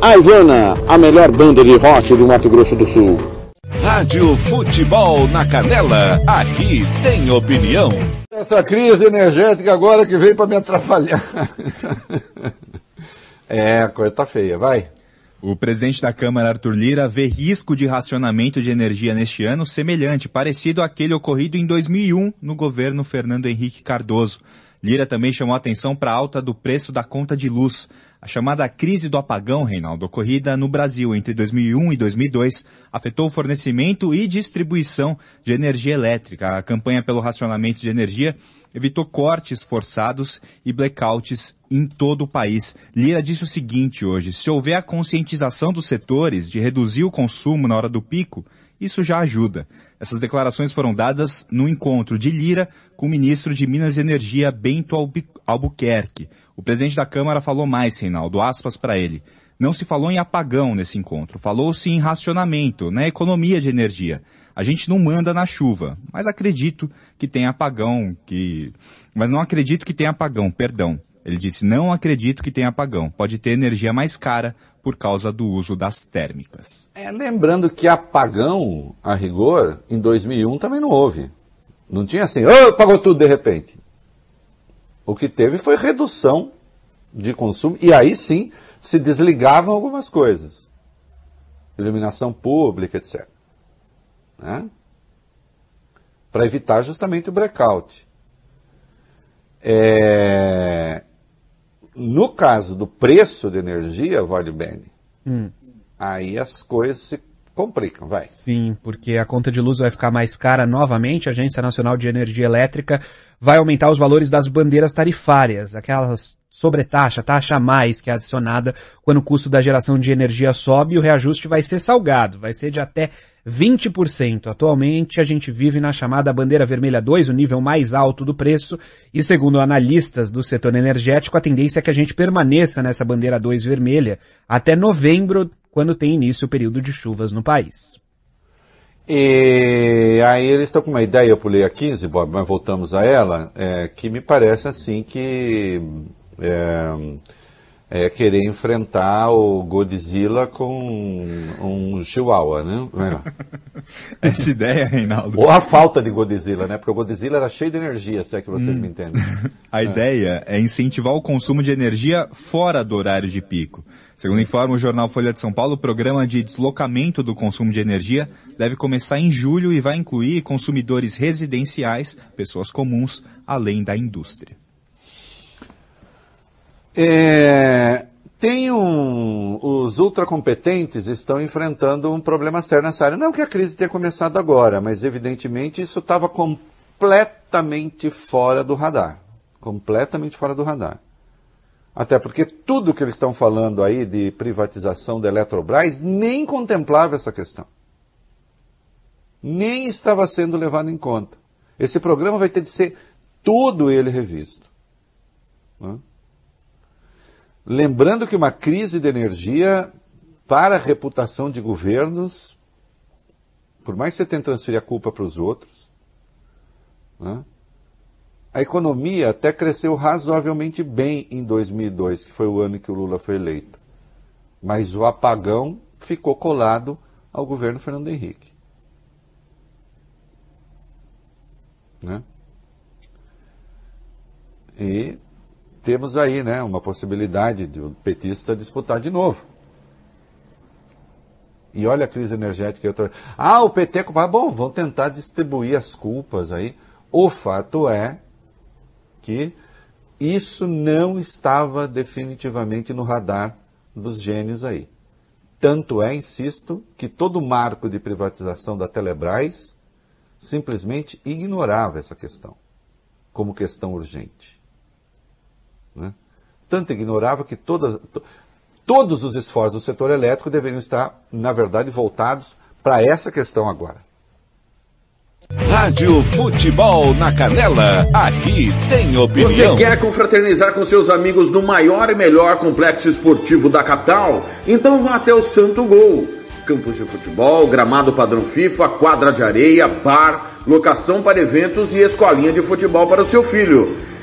A Ivana, a melhor banda de rock do Mato Grosso do Sul. Rádio Futebol na Canela, aqui tem opinião. Essa crise energética agora que veio para me atrapalhar. é, a coisa tá feia, vai. O presidente da Câmara, Arthur Lira, vê risco de racionamento de energia neste ano semelhante, parecido àquele ocorrido em 2001 no governo Fernando Henrique Cardoso. Lira também chamou atenção para a alta do preço da conta de luz. A chamada crise do apagão, Reinaldo, ocorrida no Brasil entre 2001 e 2002, afetou o fornecimento e distribuição de energia elétrica. A campanha pelo racionamento de energia evitou cortes forçados e blackouts em todo o país. Lira disse o seguinte hoje, se houver a conscientização dos setores de reduzir o consumo na hora do pico, isso já ajuda. Essas declarações foram dadas no encontro de Lira com o ministro de Minas e Energia, Bento Albu Albuquerque. O presidente da Câmara falou mais, Reinaldo, aspas para ele. Não se falou em apagão nesse encontro, falou-se em racionamento, na economia de energia. A gente não manda na chuva, mas acredito que tem apagão, que... Mas não acredito que tenha apagão, perdão. Ele disse, não acredito que tenha apagão. Pode ter energia mais cara por causa do uso das térmicas. É, lembrando que apagão, a rigor, em 2001 também não houve. Não tinha assim, oh, apagou tudo de repente. O que teve foi redução de consumo, e aí sim se desligavam algumas coisas. Iluminação pública, etc. Né? Para evitar justamente o blackout. É... No caso do preço de energia, Vale Bene, Hum. aí as coisas se complicam, vai. Sim, porque a conta de luz vai ficar mais cara novamente. A Agência Nacional de Energia Elétrica vai aumentar os valores das bandeiras tarifárias, aquelas sobretaxa, taxa a mais que é adicionada quando o custo da geração de energia sobe e o reajuste vai ser salgado, vai ser de até 20%. Atualmente a gente vive na chamada bandeira vermelha 2, o nível mais alto do preço, e segundo analistas do setor energético, a tendência é que a gente permaneça nessa bandeira 2 vermelha até novembro, quando tem início o período de chuvas no país. E aí eles estão com uma ideia, eu pulei a 15, Bob, mas voltamos a ela, é, que me parece assim que é, é querer enfrentar o Godzilla com um Chihuahua, né? Essa ideia, Reinaldo. Ou a falta de Godzilla, né? Porque o Godzilla era cheio de energia, se é que vocês me entendem. A ideia é incentivar o consumo de energia fora do horário de pico. Segundo informa o jornal Folha de São Paulo, o programa de deslocamento do consumo de energia deve começar em julho e vai incluir consumidores residenciais, pessoas comuns, além da indústria. É, tem um, os ultracompetentes estão enfrentando um problema sério nessa área. Não que a crise tenha começado agora, mas evidentemente isso estava completamente fora do radar. Completamente fora do radar. Até porque tudo que eles estão falando aí de privatização da Eletrobras nem contemplava essa questão. Nem estava sendo levado em conta. Esse programa vai ter de ser todo ele revisto. Lembrando que uma crise de energia, para a reputação de governos, por mais que você tente transferir a culpa para os outros, né? a economia até cresceu razoavelmente bem em 2002, que foi o ano que o Lula foi eleito. Mas o apagão ficou colado ao governo Fernando Henrique. Né? E temos aí né, uma possibilidade de o petista disputar de novo. E olha a crise energética. Outra... Ah, o PT é culpado. Bom, vão tentar distribuir as culpas aí. O fato é que isso não estava definitivamente no radar dos gênios aí. Tanto é, insisto, que todo o marco de privatização da Telebrás simplesmente ignorava essa questão como questão urgente. Né? Tanto ignorava que todas, to, todos os esforços do setor elétrico deveriam estar, na verdade, voltados para essa questão agora. Rádio Futebol na Canela, aqui tem opinião. Você quer confraternizar com seus amigos no maior e melhor complexo esportivo da capital? Então vá até o Santo Gol. Campos de futebol, gramado padrão FIFA, quadra de areia, bar, locação para eventos e escolinha de futebol para o seu filho.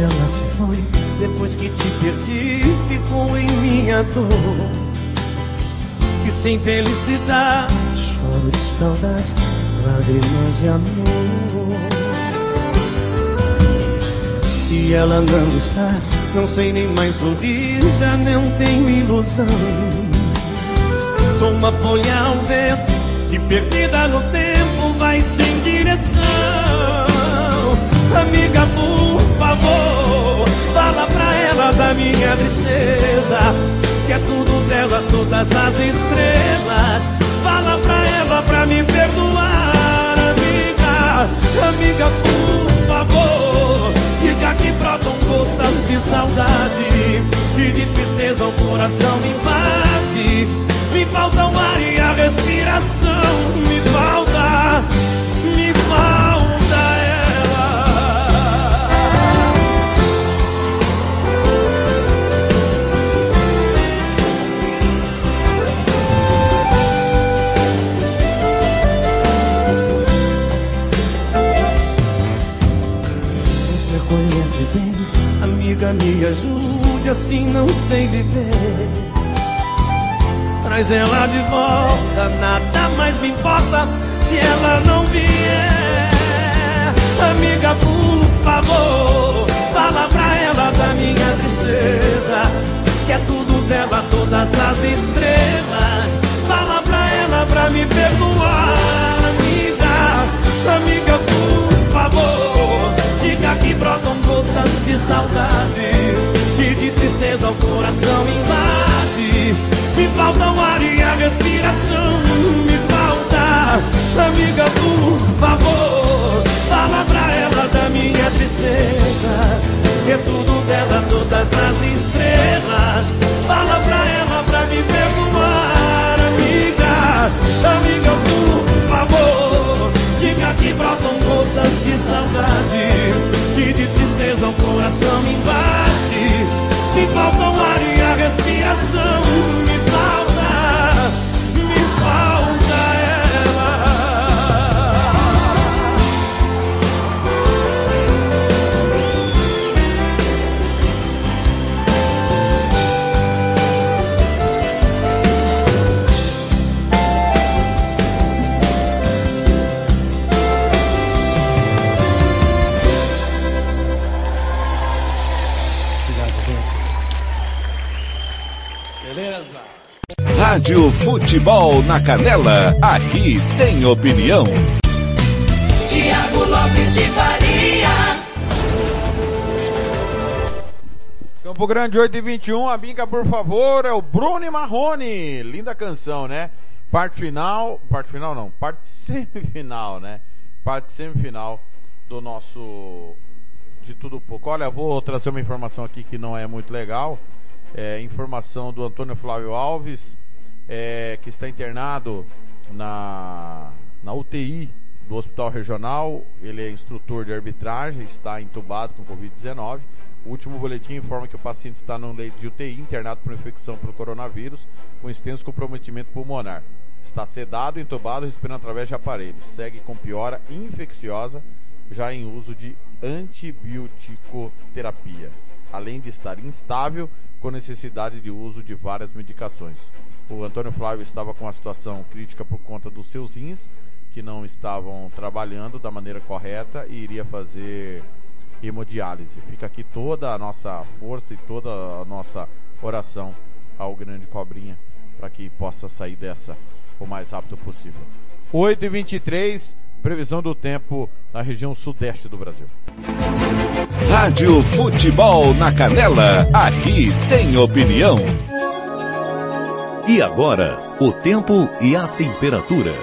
Ela se foi, depois que te perdi, ficou em minha dor. E sem felicidade, choro de saudade, lágrimas de amor. Se ela não está, não sei nem mais sorrir, já não tenho ilusão. Sou uma folha ao vento, que perdida no tempo vai sem direção. Amiga, por favor, fala pra ela da minha tristeza, que é tudo dela, todas as estrelas. Fala pra ela pra me perdoar, amiga, amiga, por favor. Diga que brotam gotas de saudade E de tristeza o coração me invade Me falta o ar e a respiração Me falta, me ajude, assim não sei viver. Traz ela de volta, nada mais me importa se ela não vier. Amiga, por favor, fala pra ela da minha tristeza, que é tudo dela, todas as estrelas. Fala pra ela pra me perdoar, amiga, por favor. Diga que brotam gotas de saudade E de tristeza o coração invade. Me falta o ar e a respiração Me falta, amiga, por favor Fala pra ela da minha tristeza Que é tudo dela, todas as estrelas. Fala pra ela pra me perdoar, amiga. Amiga, por favor Que brotam gotas de saudade E de tristeza o coração me invade. Me falta o ar e a respiração Rádio Futebol na Canela, aqui tem opinião. Tiago Lopes de Faria. Campo Grande 8 e 21, a binca por favor, é o Bruno e Marrone. Linda canção, né? Parte final, parte final não, parte semifinal, né? Parte semifinal do nosso de tudo pouco. Olha, vou trazer uma informação aqui que não é muito legal. É, informação do Antônio Flávio Alves, é, que está internado na, na UTI do Hospital Regional. Ele é instrutor de arbitragem, está entubado com Covid-19. O último boletim informa que o paciente está no leito de UTI, internado por infecção pelo coronavírus, com extenso comprometimento pulmonar. Está sedado, entubado, respirando através de aparelhos. Segue com piora infecciosa, já em uso de antibioticoterapia, além de estar instável, com necessidade de uso de várias medicações. O Antônio Flávio estava com uma situação crítica por conta dos seus rins, que não estavam trabalhando da maneira correta e iria fazer hemodiálise. Fica aqui toda a nossa força e toda a nossa oração ao grande cobrinha para que possa sair dessa o mais rápido possível. 8 e 23 previsão do tempo na região sudeste do Brasil. Rádio Futebol na Canela, aqui tem opinião. E agora, o tempo e a temperatura.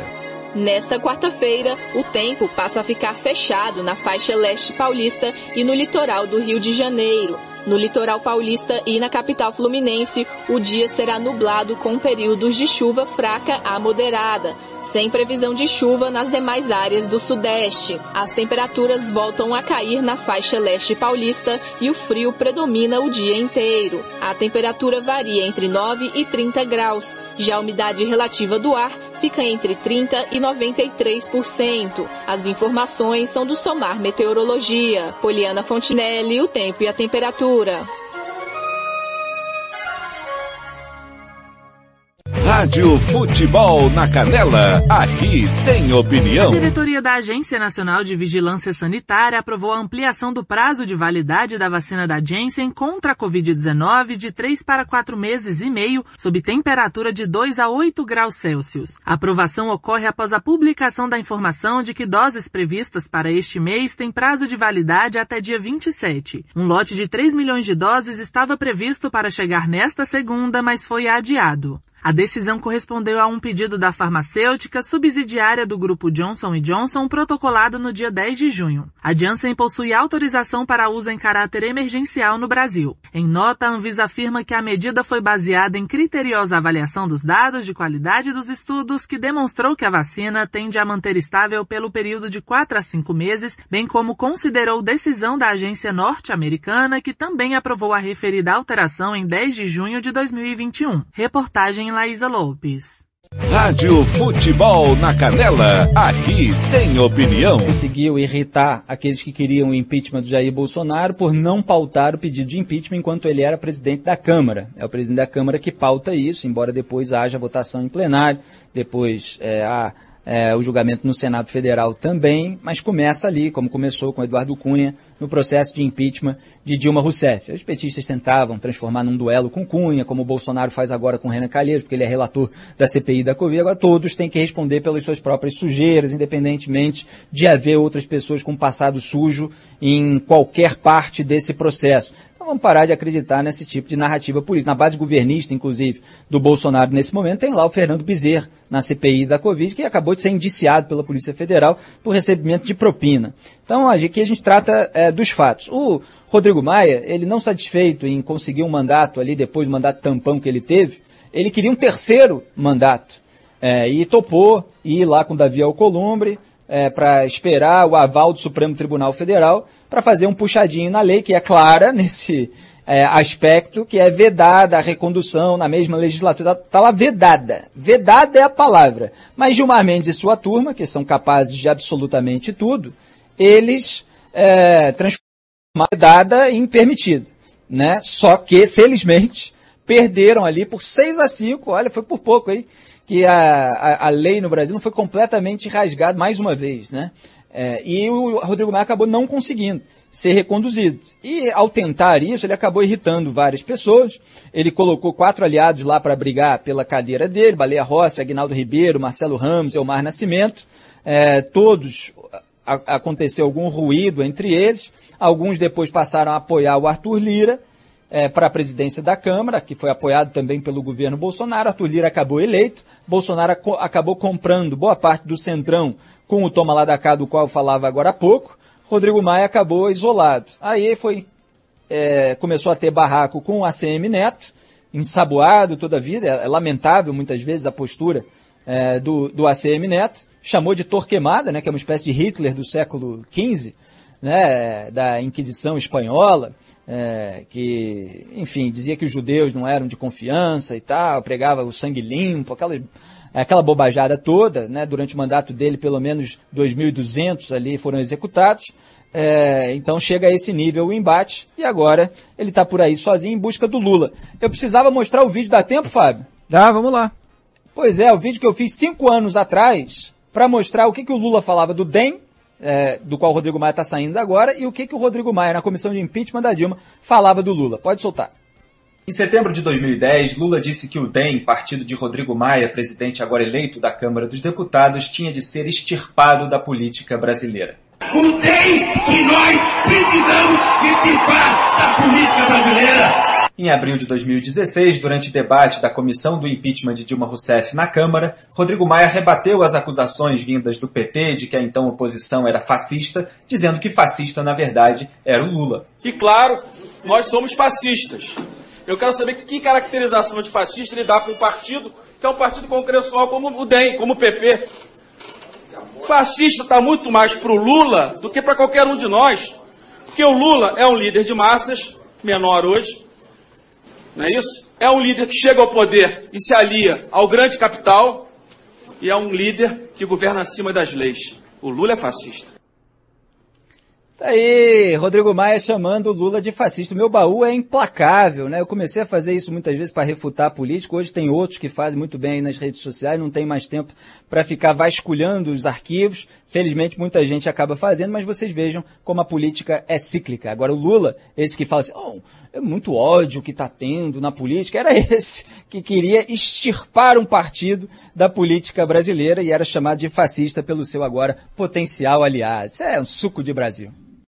Nesta quarta-feira, o tempo passa a ficar fechado na faixa leste paulista e no litoral do Rio de Janeiro. No litoral paulista e na capital fluminense, o dia será nublado com períodos de chuva fraca a moderada, sem previsão de chuva nas demais áreas do sudeste. As temperaturas voltam a cair na faixa leste paulista e o frio predomina o dia inteiro. A temperatura varia entre 9 e 30 graus. Já a umidade relativa do ar fica entre 30 e 93%. As informações são do Somar Meteorologia. Poliana Fontinelli, o tempo e a temperatura. Rádio Futebol na Canela, aqui tem opinião. A diretoria da Agência Nacional de Vigilância Sanitária aprovou a ampliação do prazo de validade da vacina da Janssen contra a Covid-19 de 3 para 4 meses e meio, sob temperatura de 2 a 8 graus Celsius. A aprovação ocorre após a publicação da informação de que doses previstas para este mês têm prazo de validade até dia 27. Um lote de 3 milhões de doses estava previsto para chegar nesta segunda, mas foi adiado. A decisão correspondeu a um pedido da farmacêutica subsidiária do grupo Johnson Johnson protocolado no dia 10 de junho. A Janssen possui autorização para uso em caráter emergencial no Brasil. Em nota, a Anvisa afirma que a medida foi baseada em criteriosa avaliação dos dados de qualidade dos estudos que demonstrou que a vacina tende a manter estável pelo período de 4 a 5 meses, bem como considerou decisão da agência norte-americana que também aprovou a referida alteração em 10 de junho de 2021. Reportagem Laísa Lopes. Rádio Futebol na Canela, aqui tem opinião. Conseguiu irritar aqueles que queriam o impeachment do Jair Bolsonaro por não pautar o pedido de impeachment enquanto ele era presidente da Câmara. É o presidente da Câmara que pauta isso, embora depois haja votação em plenário, depois é, há é, o julgamento no Senado Federal também, mas começa ali, como começou com Eduardo Cunha, no processo de impeachment de Dilma Rousseff. Os petistas tentavam transformar num duelo com Cunha, como o Bolsonaro faz agora com Renan Calheiros, porque ele é relator da CPI da Covid. Agora todos têm que responder pelas suas próprias sujeiras, independentemente de haver outras pessoas com passado sujo em qualquer parte desse processo. Então vamos parar de acreditar nesse tipo de narrativa política. Na base governista, inclusive, do Bolsonaro nesse momento, tem lá o Fernando Bezerra, na CPI da Covid, que acabou de ser indiciado pela Polícia Federal por recebimento de propina. Então aqui a gente trata é, dos fatos. O Rodrigo Maia, ele não satisfeito em conseguir um mandato ali, depois do mandato tampão que ele teve, ele queria um terceiro mandato. É, e topou ir lá com Davi Alcolumbre, é, para esperar o aval do Supremo Tribunal Federal para fazer um puxadinho na lei, que é clara nesse é, aspecto, que é vedada a recondução na mesma legislatura. Está lá vedada. Vedada é a palavra. Mas Gilmar Mendes e sua turma, que são capazes de absolutamente tudo, eles é, transformaram vedada em permitida. Né? Só que, felizmente, perderam ali por 6 a 5, olha, foi por pouco aí, que a, a, a lei no Brasil não foi completamente rasgada mais uma vez, né? É, e o Rodrigo Maia acabou não conseguindo ser reconduzido. E ao tentar isso, ele acabou irritando várias pessoas. Ele colocou quatro aliados lá para brigar pela cadeira dele, Baleia Rossi, Aguinaldo Ribeiro, Marcelo Ramos, Elmar Nascimento. É, todos a, aconteceu algum ruído entre eles. Alguns depois passaram a apoiar o Arthur Lira é, para a presidência da Câmara, que foi apoiado também pelo governo Bolsonaro. Arthur Lira acabou eleito. Bolsonaro acabou comprando boa parte do centrão com o toma lá da cá, do qual eu falava agora há pouco. Rodrigo Maia acabou isolado. Aí foi, é, começou a ter barraco com o ACM Neto, ensaboado toda a vida. É, lamentável muitas vezes a postura é, do, do ACM Neto. Chamou de Torquemada, né, que é uma espécie de Hitler do século XV, né, da Inquisição espanhola é, que, enfim, dizia que os judeus não eram de confiança e tal, pregava o sangue limpo, aquela, aquela bobajada toda, né? Durante o mandato dele, pelo menos 2.200 ali foram executados. É, então chega a esse nível o embate e agora ele está por aí sozinho em busca do Lula. Eu precisava mostrar o vídeo, dá tempo, Fábio? Dá, vamos lá. Pois é, o vídeo que eu fiz cinco anos atrás para mostrar o que, que o Lula falava do DEM é, do qual o Rodrigo Maia está saindo agora, e o que, que o Rodrigo Maia, na comissão de impeachment da Dilma, falava do Lula. Pode soltar. Em setembro de 2010, Lula disse que o DEM, partido de Rodrigo Maia, presidente agora eleito da Câmara dos Deputados, tinha de ser extirpado da política brasileira. O DEM que nós precisamos extirpar da política brasileira em abril de 2016, durante debate da comissão do impeachment de Dilma Rousseff na Câmara, Rodrigo Maia rebateu as acusações vindas do PT de que a então oposição era fascista, dizendo que fascista, na verdade, era o Lula. Que claro, nós somos fascistas. Eu quero saber que caracterização de fascista ele dá para um partido que é um partido congressual como o DEM, como o PP. Fascista está muito mais para o Lula do que para qualquer um de nós. Porque o Lula é um líder de massas, menor hoje, não é isso? É um líder que chega ao poder e se alia ao grande capital e é um líder que governa acima das leis. O Lula é fascista. Tá aí, Rodrigo Maia chamando Lula de fascista. Meu baú é implacável, né? Eu comecei a fazer isso muitas vezes para refutar político. Hoje tem outros que fazem muito bem aí nas redes sociais, não tem mais tempo para ficar vasculhando os arquivos. Felizmente muita gente acaba fazendo, mas vocês vejam como a política é cíclica. Agora o Lula, esse que fala assim, oh, é muito ódio que está tendo na política, era esse que queria extirpar um partido da política brasileira e era chamado de fascista pelo seu agora potencial aliado. Isso é um suco de Brasil.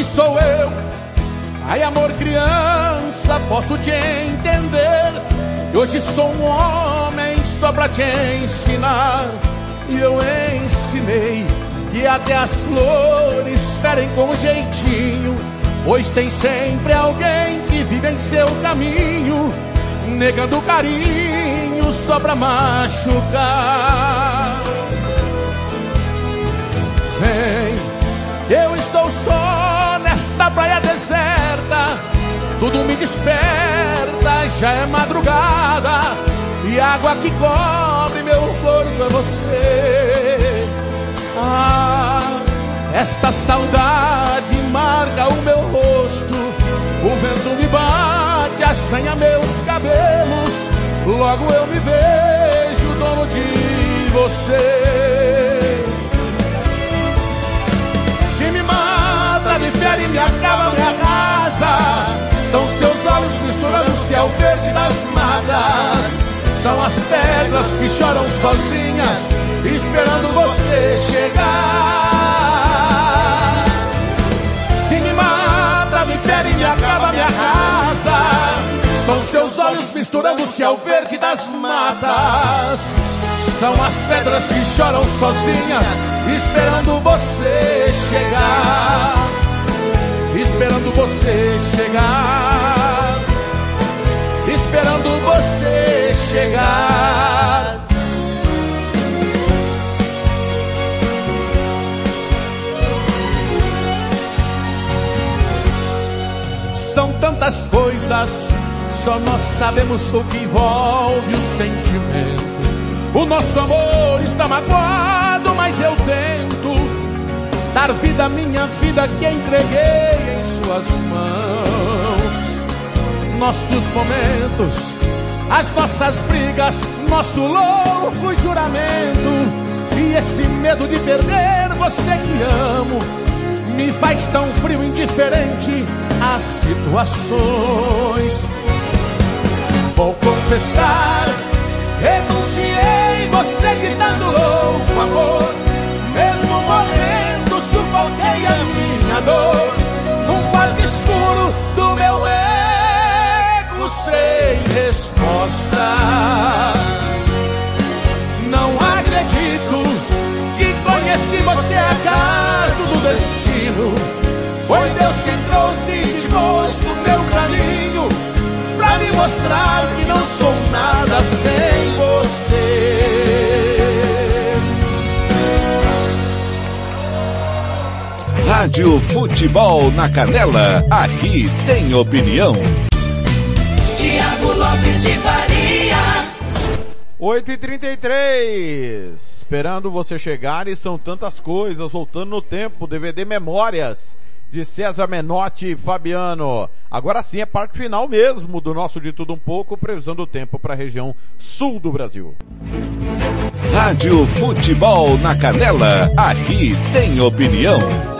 Que sou eu. Ai, amor, criança, posso te entender. Hoje sou um homem só pra te ensinar. E eu ensinei que até as flores ferem com jeitinho. Pois tem sempre alguém que vive em seu caminho, negando carinho só pra machucar. Vem, eu estou só nesta praia deserta. Tudo me desperta, já é madrugada. E a água que cobre meu corpo é você. Ah, esta saudade marca o meu rosto. O vento me bate, assanha meus cabelos. Logo eu me vejo dono de você. Me fere, me acaba, me arrasa. São seus olhos misturando o céu verde das matas. São as pedras que choram sozinhas, esperando você chegar. Que me mata, me fere, me acaba, me arrasa. São seus olhos misturando o céu verde das matas. São as pedras que choram sozinhas, esperando você chegar esperando você chegar, esperando você chegar. São tantas coisas, só nós sabemos o que envolve o sentimento. O nosso amor está magoado, mas eu tento dar vida à minha vida que entreguei em suas mãos. Nossos momentos, as nossas brigas, nosso louco juramento. E esse medo de perder você que amo me faz tão frio, indiferente às situações. Vou confessar, renunciei você gritando louco amor, mesmo minha dor num quarto escuro do meu ego sem resposta. Não acredito que conheci você acaso do destino. Foi Deus quem trouxe e te pôs no meu caminho pra me mostrar que não sou nada sem você. Rádio Futebol na Canela, aqui tem opinião. Tiago Lopes de Faria. 8 e 33 esperando você chegar e são tantas coisas, voltando no tempo, DVD Memórias. de César Menotti e Fabiano. Agora sim é parte final mesmo do nosso De Tudo Um Pouco, previsão do tempo para a região sul do Brasil. Rádio Futebol na Canela, aqui tem opinião.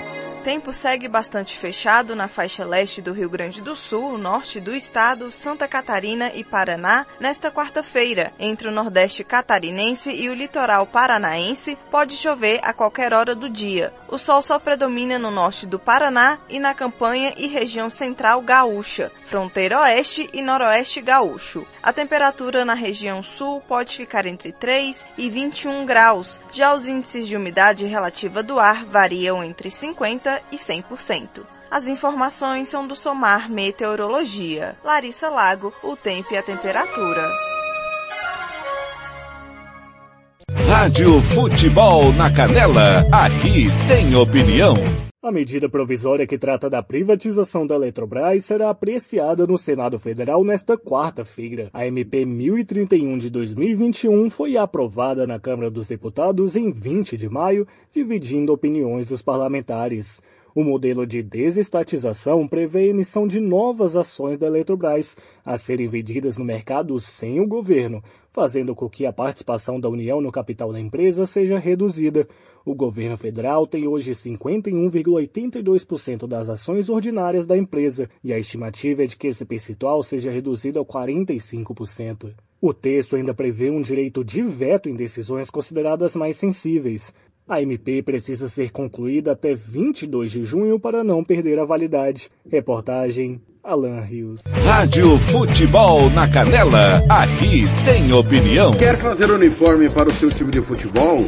Tempo segue bastante fechado na faixa leste do Rio Grande do Sul, norte do estado, Santa Catarina e Paraná nesta quarta-feira. Entre o nordeste catarinense e o litoral paranaense, pode chover a qualquer hora do dia. O sol só predomina no norte do Paraná e na campanha e região central gaúcha, fronteira oeste e noroeste gaúcho. A temperatura na região sul pode ficar entre 3 e 21 graus. Já os índices de umidade relativa do ar variam entre 50 e 100%. As informações são do Somar Meteorologia. Larissa Lago, o tempo e a temperatura. Rádio Futebol na Canela, aqui tem opinião. A medida provisória que trata da privatização da Eletrobras será apreciada no Senado Federal nesta quarta-feira. A MP 1031 de 2021 foi aprovada na Câmara dos Deputados em 20 de maio, dividindo opiniões dos parlamentares. O modelo de desestatização prevê a emissão de novas ações da Eletrobras a serem vendidas no mercado sem o governo, fazendo com que a participação da União no capital da empresa seja reduzida. O governo federal tem hoje 51,82% das ações ordinárias da empresa e a estimativa é de que esse percentual seja reduzido a 45%. O texto ainda prevê um direito de veto em decisões consideradas mais sensíveis. A MP precisa ser concluída até 22 de junho para não perder a validade. Reportagem Alan Rios. Rádio Futebol na Canela, aqui tem opinião. Quer fazer uniforme para o seu time de futebol?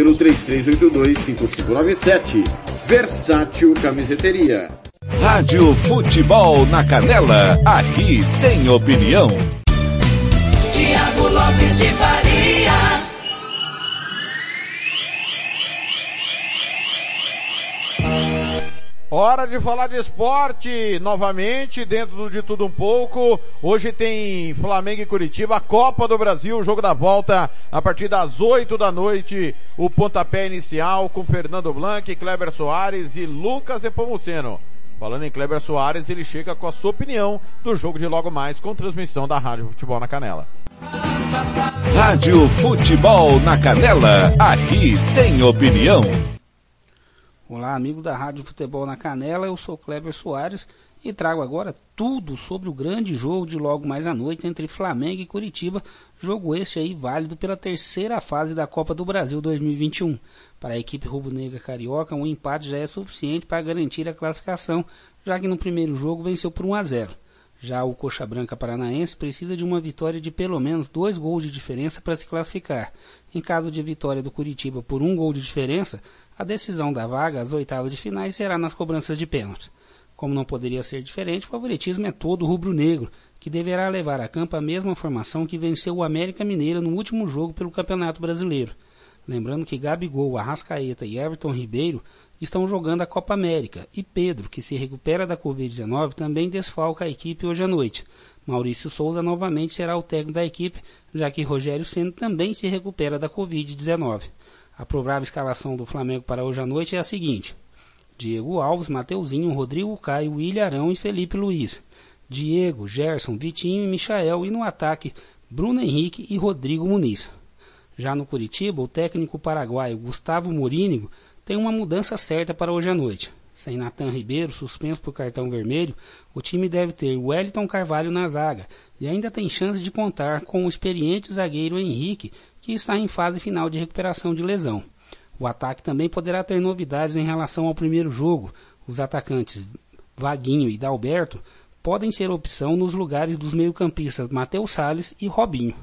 pelo 33825597 Versátil Camiseteria Rádio Futebol na Canela, aqui tem opinião. Tiago Lopes de Faria. Hora de falar de esporte novamente, dentro de tudo um pouco. Hoje tem Flamengo e Curitiba, Copa do Brasil, jogo da volta a partir das 8 da noite. O pontapé inicial com Fernando Blanc, Kleber Soares e Lucas Epomuceno. Falando em Kleber Soares, ele chega com a sua opinião do jogo de logo mais com transmissão da Rádio Futebol na Canela. Rádio Futebol na Canela, aqui tem opinião. Olá, amigo da Rádio Futebol na Canela, eu sou Kleber Soares e trago agora tudo sobre o grande jogo de logo mais à noite entre Flamengo e Curitiba, jogo este aí válido pela terceira fase da Copa do Brasil 2021. Para a equipe rubro-negra carioca, um empate já é suficiente para garantir a classificação, já que no primeiro jogo venceu por 1 a 0. Já o Coxa Branca Paranaense precisa de uma vitória de pelo menos dois gols de diferença para se classificar. Em caso de vitória do Curitiba por um gol de diferença, a decisão da vaga às oitavas de finais será nas cobranças de pênalti. Como não poderia ser diferente, o favoritismo é todo rubro-negro, que deverá levar a campo a mesma formação que venceu o América Mineiro no último jogo pelo Campeonato Brasileiro. Lembrando que Gabigol, Arrascaeta e Everton Ribeiro estão jogando a Copa América e Pedro, que se recupera da Covid-19, também desfalca a equipe hoje à noite. Maurício Souza novamente será o técnico da equipe, já que Rogério Senna também se recupera da Covid-19. A provável escalação do Flamengo para hoje à noite é a seguinte. Diego Alves, Mateuzinho, Rodrigo Caio, William Arão e Felipe Luiz. Diego, Gerson, Vitinho e Michael e no ataque Bruno Henrique e Rodrigo Muniz. Já no Curitiba, o técnico paraguaio Gustavo Morínigo tem uma mudança certa para hoje à noite. Sem Natan Ribeiro, suspenso por cartão vermelho, o time deve ter Wellington Carvalho na zaga e ainda tem chance de contar com o experiente zagueiro Henrique, que está em fase final de recuperação de lesão. O ataque também poderá ter novidades em relação ao primeiro jogo. Os atacantes Vaguinho e Dalberto podem ser opção nos lugares dos meio-campistas Matheus Salles e Robinho.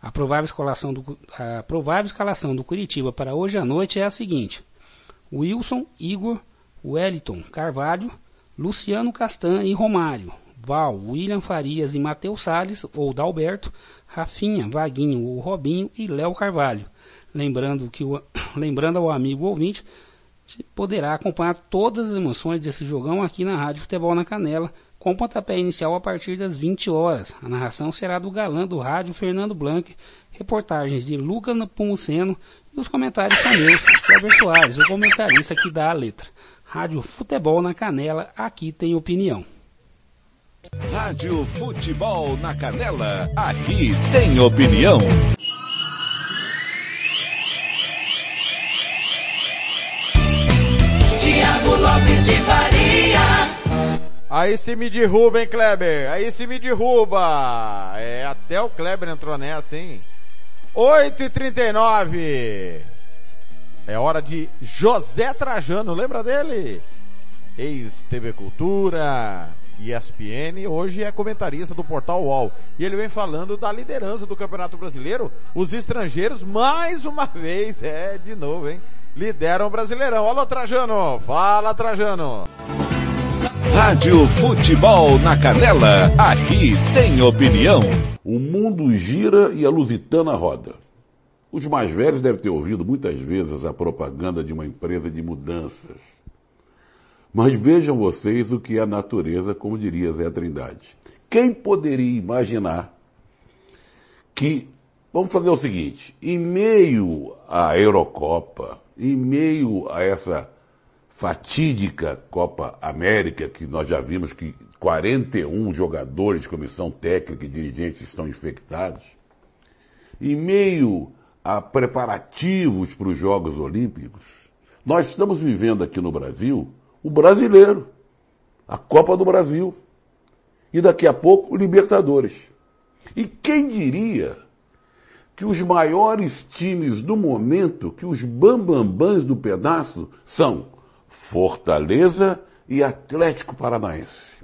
A provável, escalação do, a provável escalação do Curitiba para hoje à noite é a seguinte. Wilson, Igor, Wellington Carvalho, Luciano Castan e Romário, Val, William Farias e Matheus Salles, ou Dalberto, Rafinha, Vaguinho ou Robinho e Léo Carvalho. Lembrando, que o, lembrando ao amigo ouvinte, poderá acompanhar todas as emoções desse jogão aqui na Rádio Futebol na Canela, com pontapé inicial a partir das 20 horas. A narração será do galã do rádio Fernando Blanc, reportagens de Luca Pumuceno e os comentários são meus, Cleber Soares, o comentarista que dá a letra. Rádio Futebol na Canela, aqui tem opinião. Rádio Futebol na Canela, aqui tem opinião. Tiago Lopes de Faria. Aí se me derruba, hein, Kleber? Aí se me derruba. É, até o Kleber entrou nessa, hein? 8h39. É hora de José Trajano, lembra dele? Ex-TV Cultura, ESPN, hoje é comentarista do Portal UOL. E ele vem falando da liderança do Campeonato Brasileiro. Os estrangeiros, mais uma vez, é, de novo, hein? Lideram o Brasileirão. Alô, Trajano! Fala, Trajano! Rádio Futebol na Canela, aqui tem opinião. O mundo gira e a Lusitana roda. Os mais velhos devem ter ouvido muitas vezes a propaganda de uma empresa de mudanças. Mas vejam vocês o que é a natureza, como diria Zé Trindade. Quem poderia imaginar que, vamos fazer o seguinte, em meio à Eurocopa, em meio a essa fatídica Copa América, que nós já vimos que 41 jogadores, comissão técnica e dirigentes estão infectados, em meio a preparativos para os Jogos Olímpicos, nós estamos vivendo aqui no Brasil o brasileiro, a Copa do Brasil, e daqui a pouco o Libertadores. E quem diria que os maiores times do momento, que os bambambãs do pedaço, são Fortaleza e Atlético Paranaense.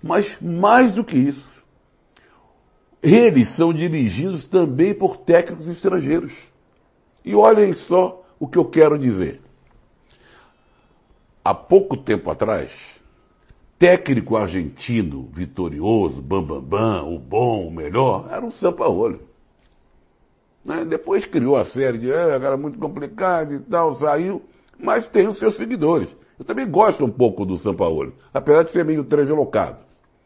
Mas mais do que isso, eles são dirigidos também por técnicos estrangeiros. E olhem só o que eu quero dizer. Há pouco tempo atrás, técnico argentino vitorioso, bambambam, bam, bam, o bom, o melhor, era o Sampaoli. Né? Depois criou a série de, é, era muito complicado e tal, saiu, mas tem os seus seguidores. Eu também gosto um pouco do Sampaoli, apesar de ser meio translocado.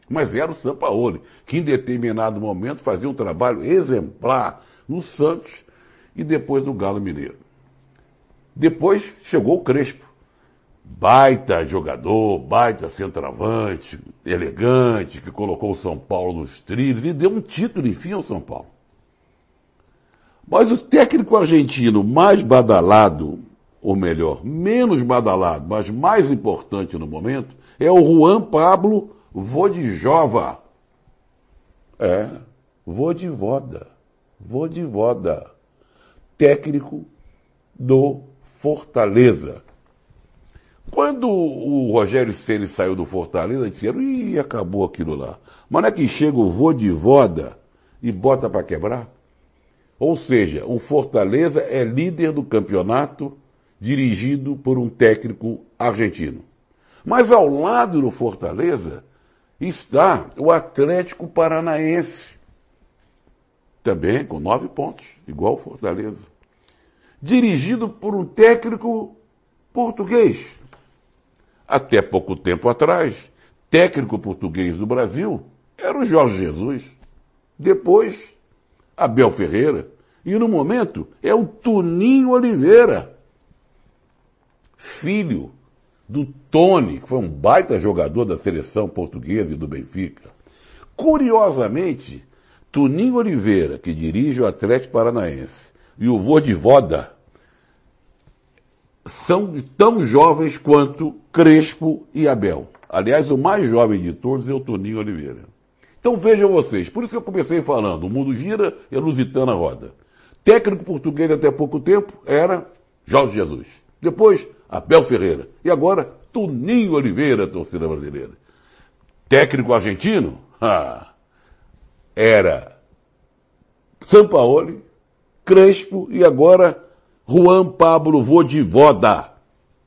Mas era o Sampaoli, que em determinado momento fazia um trabalho exemplar no Santos e depois no Galo Mineiro. Depois chegou o Crespo. Baita jogador, baita centroavante, elegante, que colocou o São Paulo nos trilhos e deu um título, enfim, ao São Paulo. Mas o técnico argentino mais badalado, ou melhor, menos badalado, mas mais importante no momento, é o Juan Pablo Vodijova. É, Vodivoda. Vodivoda. Técnico do Fortaleza. Quando o Rogério Ceni saiu do Fortaleza, disseram, ih, acabou aquilo lá. Mas não é que chega o Vodivoda e bota para quebrar? Ou seja, o Fortaleza é líder do campeonato dirigido por um técnico argentino. Mas ao lado do Fortaleza está o Atlético Paranaense, também com nove pontos, igual o Fortaleza, dirigido por um técnico português. Até pouco tempo atrás, técnico português do Brasil era o Jorge Jesus. Depois, Abel Ferreira. E no momento é o Tuninho Oliveira, filho do Tony, que foi um baita jogador da seleção portuguesa e do Benfica. Curiosamente, Tuninho Oliveira, que dirige o Atlético Paranaense, e o Vodivoda são tão jovens quanto Crespo e Abel. Aliás, o mais jovem de todos é o Toninho Oliveira. Então vejam vocês, por isso que eu comecei falando, o mundo gira e a Lusitana roda. Técnico português até pouco tempo era Jorge Jesus. Depois, Abel Ferreira. E agora, Toninho Oliveira, torcida brasileira. Técnico argentino? Ah, era Sampaoli, Crespo e agora Juan Pablo Vodivoda.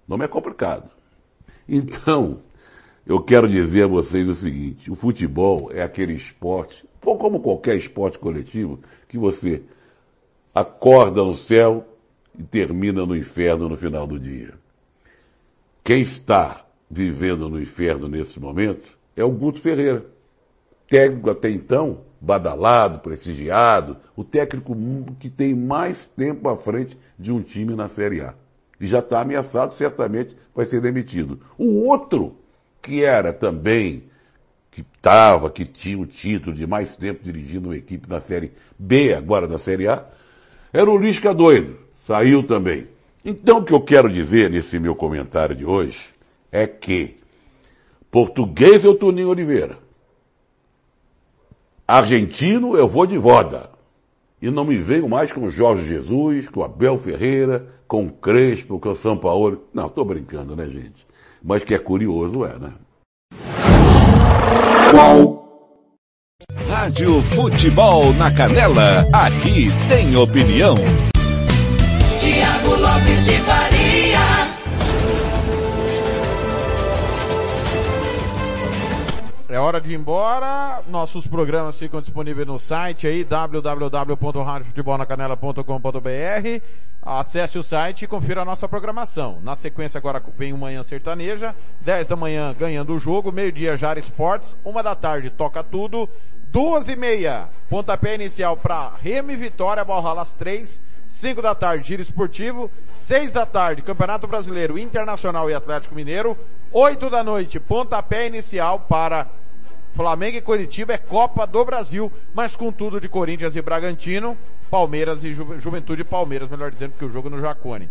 Nome é complicado. Então, eu quero dizer a vocês o seguinte, o futebol é aquele esporte, como qualquer esporte coletivo, que você acorda no céu e termina no inferno no final do dia. Quem está vivendo no inferno nesse momento é o Guto Ferreira. Técnico até então, badalado, prestigiado, o técnico que tem mais tempo à frente de um time na Série A. E já está ameaçado, certamente vai ser demitido. O outro, que era também, que estava, que tinha o título de mais tempo dirigindo uma equipe na Série B, agora na Série A, era o Lisca doido. Saiu também. Então o que eu quero dizer nesse meu comentário de hoje é que português é o Toninho Oliveira. Argentino eu vou de voda. E não me venho mais com o Jorge Jesus, com o Abel Ferreira, com o Crespo, com o São Paulo. Não, estou brincando, né, gente? Mas que é curioso, é, né? Rádio Futebol na Canela, aqui tem opinião. Tiago Lopes de Faria. É hora de ir embora. Nossos programas ficam disponíveis no site aí, www.radiofutebolnacanela.com.br. Acesse o site e confira a nossa programação. Na sequência agora vem o Manhã Sertaneja, 10 da manhã ganhando o jogo, meio-dia Jara Esportes, uma da tarde toca tudo, duas e meia, pontapé inicial para Remy Vitória, às três, 5 da tarde, Giro Esportivo. 6 da tarde, Campeonato Brasileiro Internacional e Atlético Mineiro. 8 da noite, pontapé inicial para Flamengo e Curitiba. É Copa do Brasil, mas com tudo de Corinthians e Bragantino. Palmeiras e Ju Juventude Palmeiras, melhor dizendo, que o jogo no Jacone.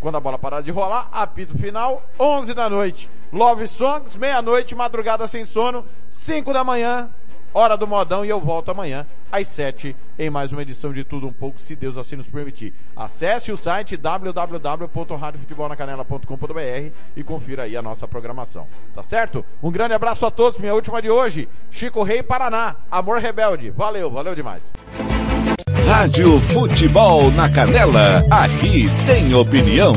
Quando a bola parar de rolar, apito final, 11 da noite. Love Songs, meia-noite, madrugada sem sono, 5 da manhã, hora do modão e eu volto amanhã às 7 em mais uma edição de Tudo Um Pouco, se Deus assim nos permitir. Acesse o site www.radiofutebolnacanela.com.br e confira aí a nossa programação. Tá certo? Um grande abraço a todos, minha última de hoje, Chico Rei Paraná, Amor Rebelde. Valeu, valeu demais. Rádio Futebol na Canela, aqui tem opinião.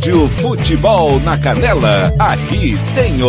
Rádio Futebol na Canela, aqui tem